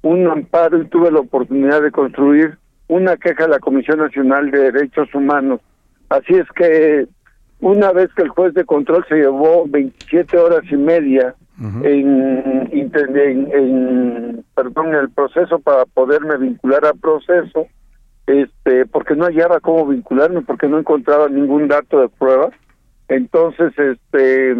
un amparo y tuve la oportunidad de construir una queja a la Comisión Nacional de Derechos Humanos. Así es que una vez que el juez de control se llevó 27 horas y media en, en, en, perdón, el proceso para poderme vincular al proceso, este, porque no hallaba cómo vincularme, porque no encontraba ningún dato de prueba. Entonces, este,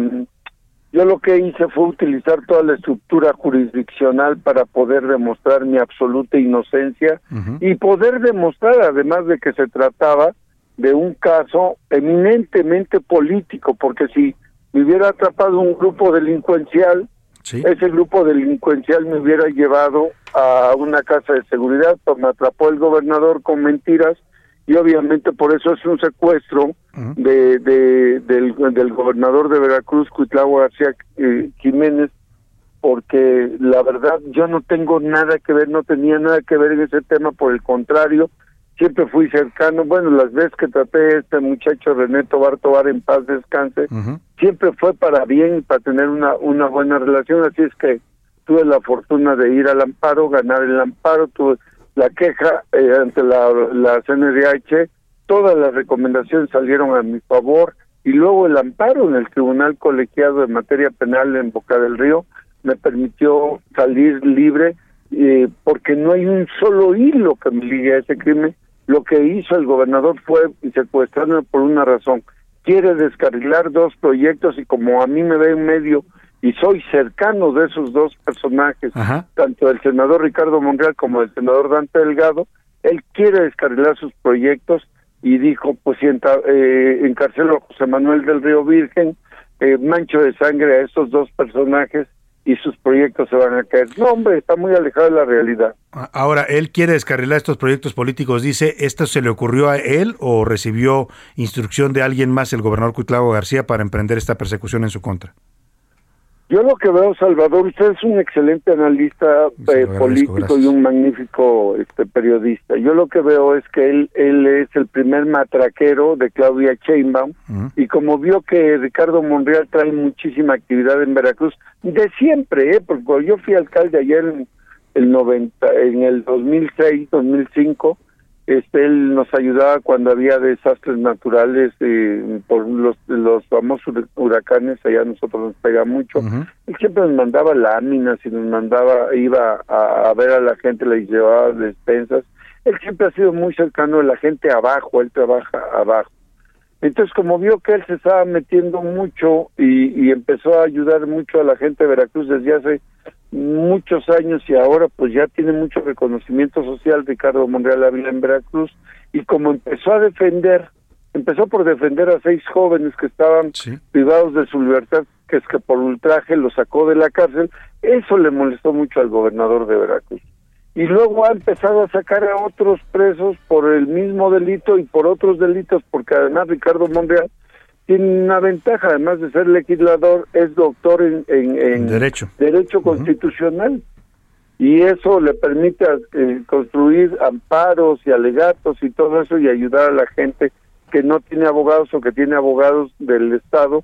yo lo que hice fue utilizar toda la estructura jurisdiccional para poder demostrar mi absoluta inocencia y poder demostrar, además de que se trataba de un caso eminentemente político, porque si me hubiera atrapado un grupo delincuencial, ese grupo delincuencial me hubiera llevado a una casa de seguridad, pues me atrapó el gobernador con mentiras y obviamente por eso es un secuestro de, de- del, del gobernador de Veracruz, Cuitlavo García eh, Jiménez, porque la verdad yo no tengo nada que ver, no tenía nada que ver en ese tema, por el contrario, siempre fui cercano, bueno, las veces que traté a este muchacho René Tobar Tobar en paz descanse, siempre fue para bien para tener una, una buena relación, así es que tuve la fortuna de ir al amparo, ganar el amparo, tuve la queja eh, ante la, la CNDH, todas las recomendaciones salieron a mi favor y luego el amparo en el Tribunal Colegiado de Materia Penal en Boca del Río me permitió salir libre eh, porque no hay un solo hilo que me ligue a ese crimen. Lo que hizo el gobernador fue secuestrarme por una razón. Quiere descarrilar dos proyectos y como a mí me ve en medio y soy cercano de esos dos personajes, tanto el senador Ricardo Monreal como el senador Dante Delgado, él quiere descarrilar sus proyectos y dijo, pues si eh, encarcelo a José Manuel del Río Virgen, eh, mancho de sangre a estos dos personajes y sus proyectos se van a caer. No, hombre, está muy alejado de la realidad. Ahora, él quiere descarrilar estos proyectos políticos. Dice, ¿esto se le ocurrió a él o recibió instrucción de alguien más, el gobernador Cuitlavo García, para emprender esta persecución en su contra? Yo lo que veo, Salvador, usted es un excelente analista eh, político y un magnífico este, periodista. Yo lo que veo es que él, él es el primer matraquero de Claudia Sheinbaum y como vio que Ricardo Monreal trae muchísima actividad en Veracruz, de siempre, ¿eh? porque yo fui alcalde ayer en el 90, en el 2006, 2005, este él nos ayudaba cuando había desastres naturales eh, por los los famosos huracanes allá a nosotros nos pega mucho. Él siempre nos mandaba láminas y nos mandaba iba a, a ver a la gente les llevaba despensas. Él siempre ha sido muy cercano de la gente abajo él trabaja abajo entonces como vio que él se estaba metiendo mucho y, y empezó a ayudar mucho a la gente de Veracruz desde hace muchos años y ahora pues ya tiene mucho reconocimiento social Ricardo Monreal Ávila en Veracruz y como empezó a defender, empezó por defender a seis jóvenes que estaban privados de su libertad, que es que por ultraje lo sacó de la cárcel, eso le molestó mucho al gobernador de Veracruz. Y luego ha empezado a sacar a otros presos por el mismo delito y por otros delitos, porque además Ricardo Monreal tiene una ventaja, además de ser legislador, es doctor en, en, en Derecho. derecho constitucional y eso le permite eh, construir amparos y alegatos y todo eso y ayudar a la gente que no tiene abogados o que tiene abogados del Estado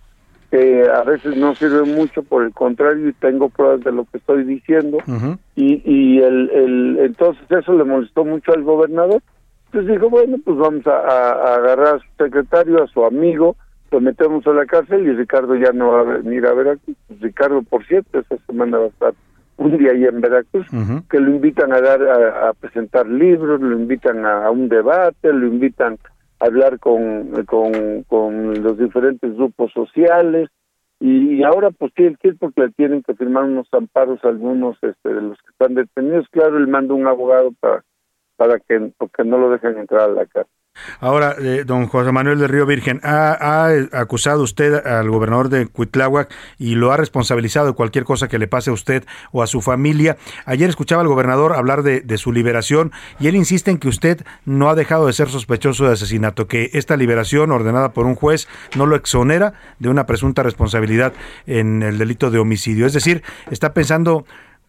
que a veces no sirven mucho, por el contrario, y tengo pruebas de lo que estoy diciendo. Y, y el, el, entonces eso le molestó mucho al gobernador. Entonces dijo, bueno, pues vamos a, agarrar a su secretario, a su amigo, lo metemos a la cárcel y Ricardo ya no va a venir a Veracruz. Pues Ricardo, por cierto, esta semana va a estar un día ahí en Veracruz, que lo invitan a dar a, a presentar libros, lo invitan a, a un debate, lo invitan hablar con, con, con los diferentes grupos sociales y, y ahora pues tiene que porque le tienen que firmar unos amparos algunos este, de los que están detenidos. Claro, él manda un abogado para para que porque no lo dejen entrar a la casa. Ahora, eh, don José Manuel de Río Virgen, ha, ha, eh, acusado usted al gobernador de Cuitláhuac y lo ha responsabilizado de cualquier cosa que le pase a usted o a su familia. Ayer escuchaba al gobernador hablar de, su liberación y él insiste en que usted no ha dejado de ser sospechoso de asesinato, que esta liberación ordenada por un juez no lo exonera de una presunta responsabilidad en el delito de homicidio. Es decir, está pensando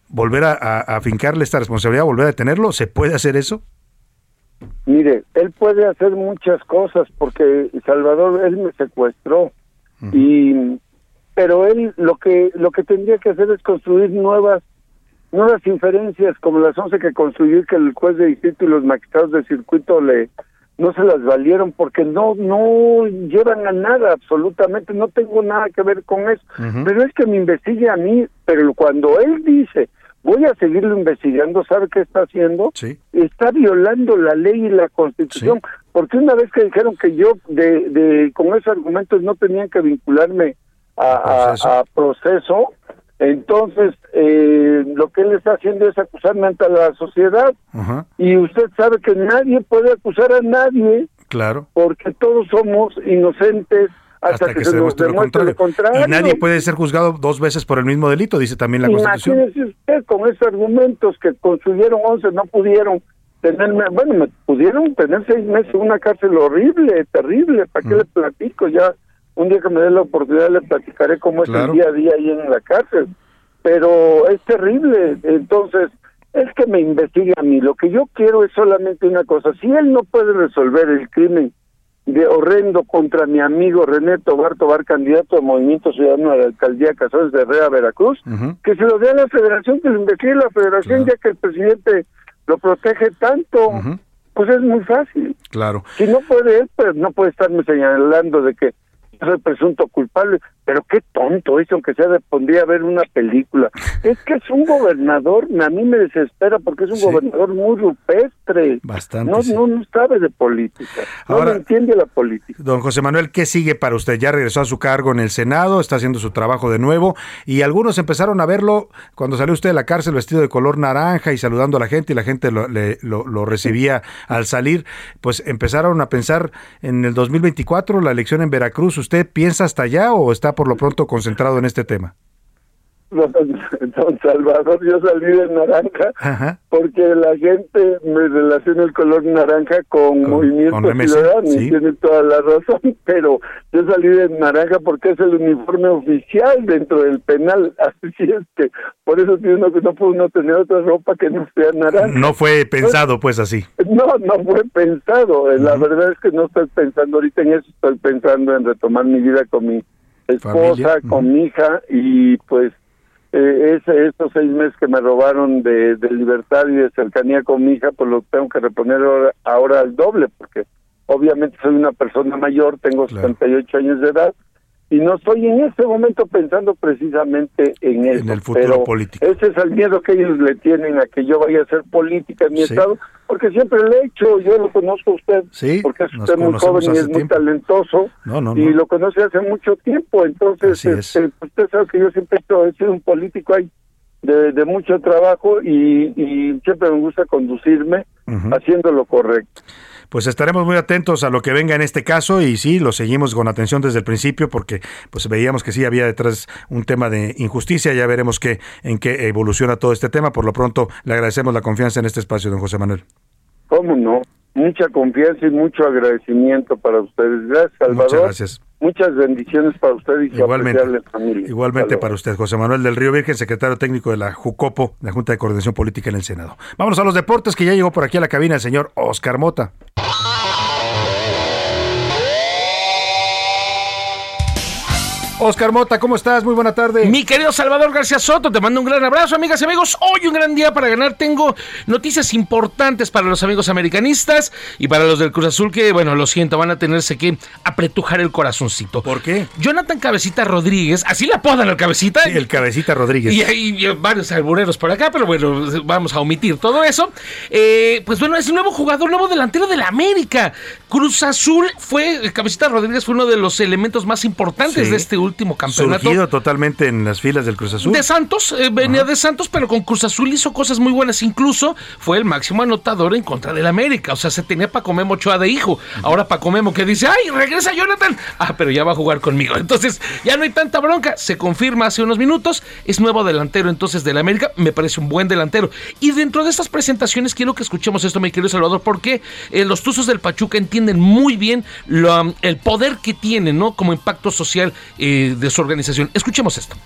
volver a, a, a afincarle esta responsabilidad, volver a detenerlo. ¿Se puede hacer eso? Mire, él puede hacer muchas cosas porque Salvador él me secuestró y pero él lo que lo que tendría que hacer es construir nuevas nuevas inferencias como las 11 que construyó que el juez de distrito y los magistrados de circuito le no se las valieron porque no no llevan a nada absolutamente no tengo nada que ver con eso. Pero es que me investigue a mí pero cuando él dice voy a seguirlo investigando sabe qué está haciendo. Está violando la ley y la constitución porque una vez que dijeron que yo de, de con esos argumentos no tenían que vincularme a, a- a proceso entonces eh, lo que él está haciendo es acusarme ante la sociedad. Y usted sabe que nadie puede acusar a nadie Claro. porque todos somos inocentes hasta, que, se, nos demuestre lo contrario. Y nadie puede ser juzgado dos veces por el mismo delito, dice también la Constitución. Imagínese usted con esos argumentos que construyeron 11 no pudieron tenerme, bueno, me pudieron tener seis meses en una cárcel horrible, terrible, ¿para qué le platico? Ya un día que me dé la oportunidad le platicaré cómo es el día a día ahí en la cárcel. Pero es terrible, entonces es que me investigue a mí. Lo que yo quiero es solamente una cosa, si él no puede resolver el crimen de horrendo contra mi amigo René Tobar Tobar, candidato a Movimiento Ciudadano a la Alcaldía Casares de Herrera, Veracruz, que se lo dé a la federación, que lo investigue la federación, ya que el presidente lo protege tanto, pues es muy fácil. Claro. Si no puede él, pues no puede estarme señalando de que soy presunto culpable, pero qué tonto eso, aunque sea de pondría a ver una película. Es que es un gobernador, a mí me desespera porque es un gobernador muy rupestre. Bastante, No, sí. no, no sabe de política, no Ahora- entiende la política. Don José Manuel, ¿qué sigue para usted? Ya regresó a su cargo en el Senado, está haciendo su trabajo de nuevo y algunos empezaron a verlo cuando salió usted de la cárcel vestido de color naranja y saludando a la gente y la gente lo, le- lo- lo recibía al salir. Pues empezaron a pensar en el 2024, la elección en Veracruz. ¿Usted piensa hasta allá o está por lo pronto concentrado en este tema? Don, Salvador, yo salí de naranja Ajá. porque la gente me relaciona el color naranja con, Movimiento con Ciudadano y sí. tiene toda la razón, pero yo salí de naranja porque es el uniforme oficial dentro del penal, así es que por eso tiene uno que no puede uno tener otra ropa que no sea naranja. No fue pensado pues así. No, no fue pensado. Eh, La verdad es que no estoy pensando ahorita en eso. Estoy pensando en retomar mi vida con mi esposa, Familia. con mi hija y pues eh, ese- estos seis meses que me robaron de, de libertad y de cercanía con mi hija, pues lo tengo que reponer ahora, ahora al doble porque obviamente soy una persona mayor, tengo 78 años de edad y no estoy en este momento pensando precisamente en eso. el futuro pero político. Ese es el miedo que ellos le tienen a que yo vaya a hacer política en mi Sí. estado, porque siempre le he hecho, yo lo conozco a usted, Sí, porque es usted muy joven y es muy talentoso No, no, y lo conoce hace mucho tiempo, entonces este, usted sabe que yo siempre he sido un político ahí de, de mucho trabajo y, y siempre me gusta conducirme haciendo lo correcto. Pues estaremos muy atentos a lo que venga en este caso y sí, lo seguimos con atención desde el principio porque pues veíamos que sí había detrás un tema de injusticia, ya veremos qué, en qué evoluciona todo este tema. Por lo pronto le agradecemos la confianza en este espacio, don José Manuel. ¿Cómo no? Mucha confianza y mucho agradecimiento para ustedes. Gracias, Salvador. Muchas gracias. Muchas bendiciones para usted y su Igualmente. familia. Igualmente para usted, José Manuel del Río Virgen, secretario técnico de la JUCOPO, la Junta de Coordinación Política en el Senado. Vámonos a los deportes, que ya llegó por aquí a la cabina el señor Oscar Mota. Oscar Mota, ¿cómo estás? Muy buena tarde. Mi querido Salvador García Soto, te mando un gran abrazo, amigas y amigos. Hoy un gran día para ganar. Tengo noticias importantes para los amigos americanistas y para los del Cruz Azul que, bueno, lo siento, van a tenerse que apretujar el corazoncito. ¿Por qué? Jonathan Cabecita Rodríguez, así le apodan al Cabecita. El Cabecita Rodríguez. Y hay varios albureros por acá, pero bueno, vamos a omitir todo eso. Eh, pues bueno, es un nuevo jugador, nuevo delantero de la América. Cruz Azul fue, el Cabecita Rodríguez fue uno de los elementos más importantes Sí. de este último campeonato. Surgido totalmente en las filas del Cruz Azul. De Santos, eh, venía de Santos, pero con Cruz Azul hizo cosas muy buenas. Incluso fue el máximo anotador en contra del América. O sea, se tenía Paco Memo Ochoa de hijo. Ahora Paco Memo que dice, ay, regresa Jonathan. Ah, pero ya va a jugar conmigo. Entonces, ya no hay tanta bronca. Se confirma hace unos minutos. Es nuevo delantero entonces del América. Me parece un buen delantero. Y dentro de estas presentaciones quiero que escuchemos esto, mi querido Salvador, porque eh, los Tuzos del Pachuca entienden muy bien lo, el poder que tienen, ¿no? Como impacto social eh, de su organización. Escuchemos esto.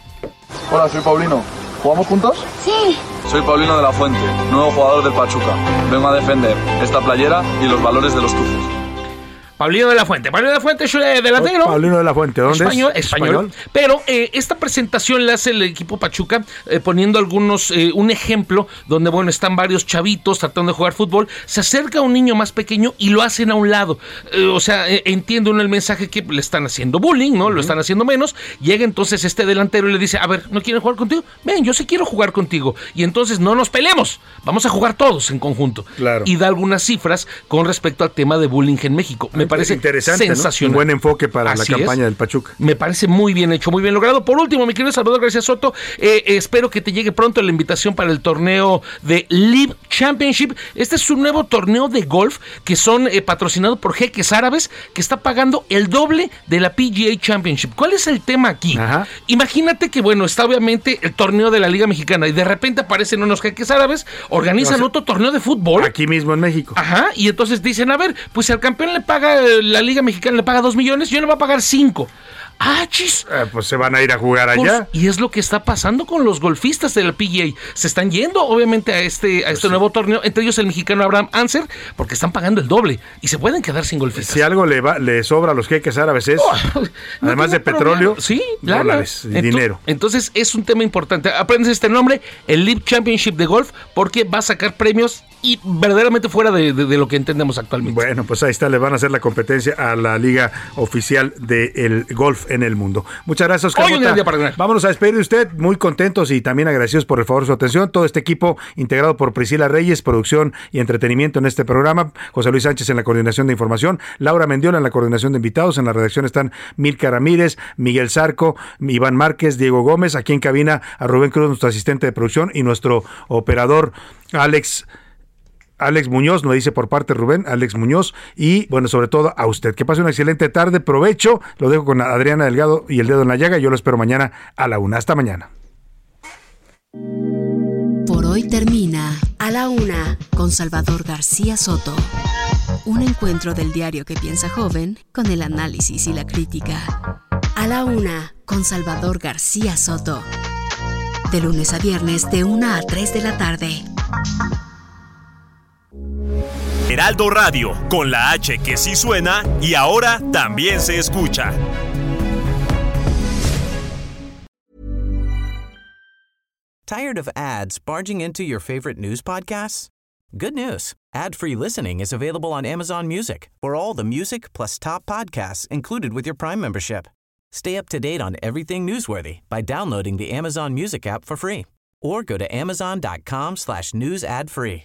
Hola, soy Paulino. ¿Jugamos juntos? Sí. Soy Paulino de la Fuente, nuevo jugador del Pachuca. Vengo a defender esta playera y los valores de los tuzos. Paulino de la Fuente. Paulino de la Fuente es delantero. Paulino de la Fuente, ¿dónde español, es? español. Pero eh, esta presentación la hace el equipo Pachuca eh, poniendo algunos, eh, un ejemplo donde, bueno, están varios chavitos tratando de jugar fútbol. Se acerca un niño más pequeño y lo hacen a un lado. Eh, o sea, eh, entiende uno el mensaje que le están haciendo bullying, ¿no? Lo están haciendo menos. Llega entonces este delantero y le dice, a ver, ¿no quieren jugar contigo? Ven, yo sí quiero jugar contigo. Y entonces no nos peleemos. Vamos a jugar todos en conjunto. Claro. Y da algunas cifras con respecto al tema de bullying en México. Me parece Interesante, ¿no? sensacional. Un buen enfoque para Así la es. campaña del Pachuca. Me parece muy bien hecho, muy bien logrado. Por último, mi querido Salvador García Soto, eh, espero que te llegue pronto la invitación para el torneo de Live Championship. Este es un nuevo torneo de golf que son eh, patrocinados por jeques árabes que está pagando el doble de la PGA Championship. ¿Cuál es el tema aquí? Imagínate que, bueno, está obviamente el torneo de la Liga Mexicana y de repente aparecen unos jeques árabes, organizan O sea, otro torneo de fútbol. Aquí mismo en México. Ajá, y entonces dicen, a ver, pues si al campeón le paga, la Liga Mexicana le paga dos millones, yo le voy a pagar cinco. Ah, chis. Eh, pues se van a ir a jugar Pues, allá. y es lo que está pasando con los golfistas de la PGA. Se están yendo, obviamente, a este, a Pues este nuevo torneo, entre ellos el mexicano Abraham Anser, porque están pagando el doble y se pueden quedar sin golfistas. Si algo le, va, le sobra a los jeques árabes es, además de petróleo, problema. sí, dólares y dinero. Entonces es un tema importante. Aprendes este nombre, el Live Championship de Golf, porque va a sacar premios y verdaderamente fuera de, de- de lo que entendemos actualmente. Bueno, pues ahí está, le van a hacer la competencia a la liga oficial del golf en el mundo. Muchas gracias, Oscar. Hoy un gran día para ganar. Vámonos a despedir de usted, muy contentos y también agradecidos por el favor de su atención. Todo este equipo integrado por Priscila Reyes, producción y entretenimiento en este programa, José Luis Sánchez en la coordinación de información, Laura Mendiola en la coordinación de invitados, en la redacción están Milka Ramírez, Miguel Zarco, Iván Márquez, Diego Gómez, aquí en cabina a Rubén Cruz, nuestro asistente de producción y nuestro operador Alex Alex Muñoz, nos dice por parte Rubén, Alex Muñoz, y bueno, sobre todo a usted. Que pase una excelente tarde, provecho. Lo dejo con Adriana Delgado y el dedo en la llaga. Yo lo espero mañana a la una. Hasta mañana. Por hoy termina A la Una con Salvador García Soto. Un encuentro del diario que piensa joven con el análisis y la crítica. A la Una con Salvador García Soto. De lunes a viernes de 1 a 3 de la tarde. Heraldo Radio, con la H que sí suena y ahora también se escucha. Tired of ads barging into your favorite news podcasts? Good news. Ad-free listening is available on Amazon Music for all the music plus top podcasts included with your Prime membership. Stay up to date on everything newsworthy by downloading the Amazon Music app for free or go to amazon.com slash news ad free.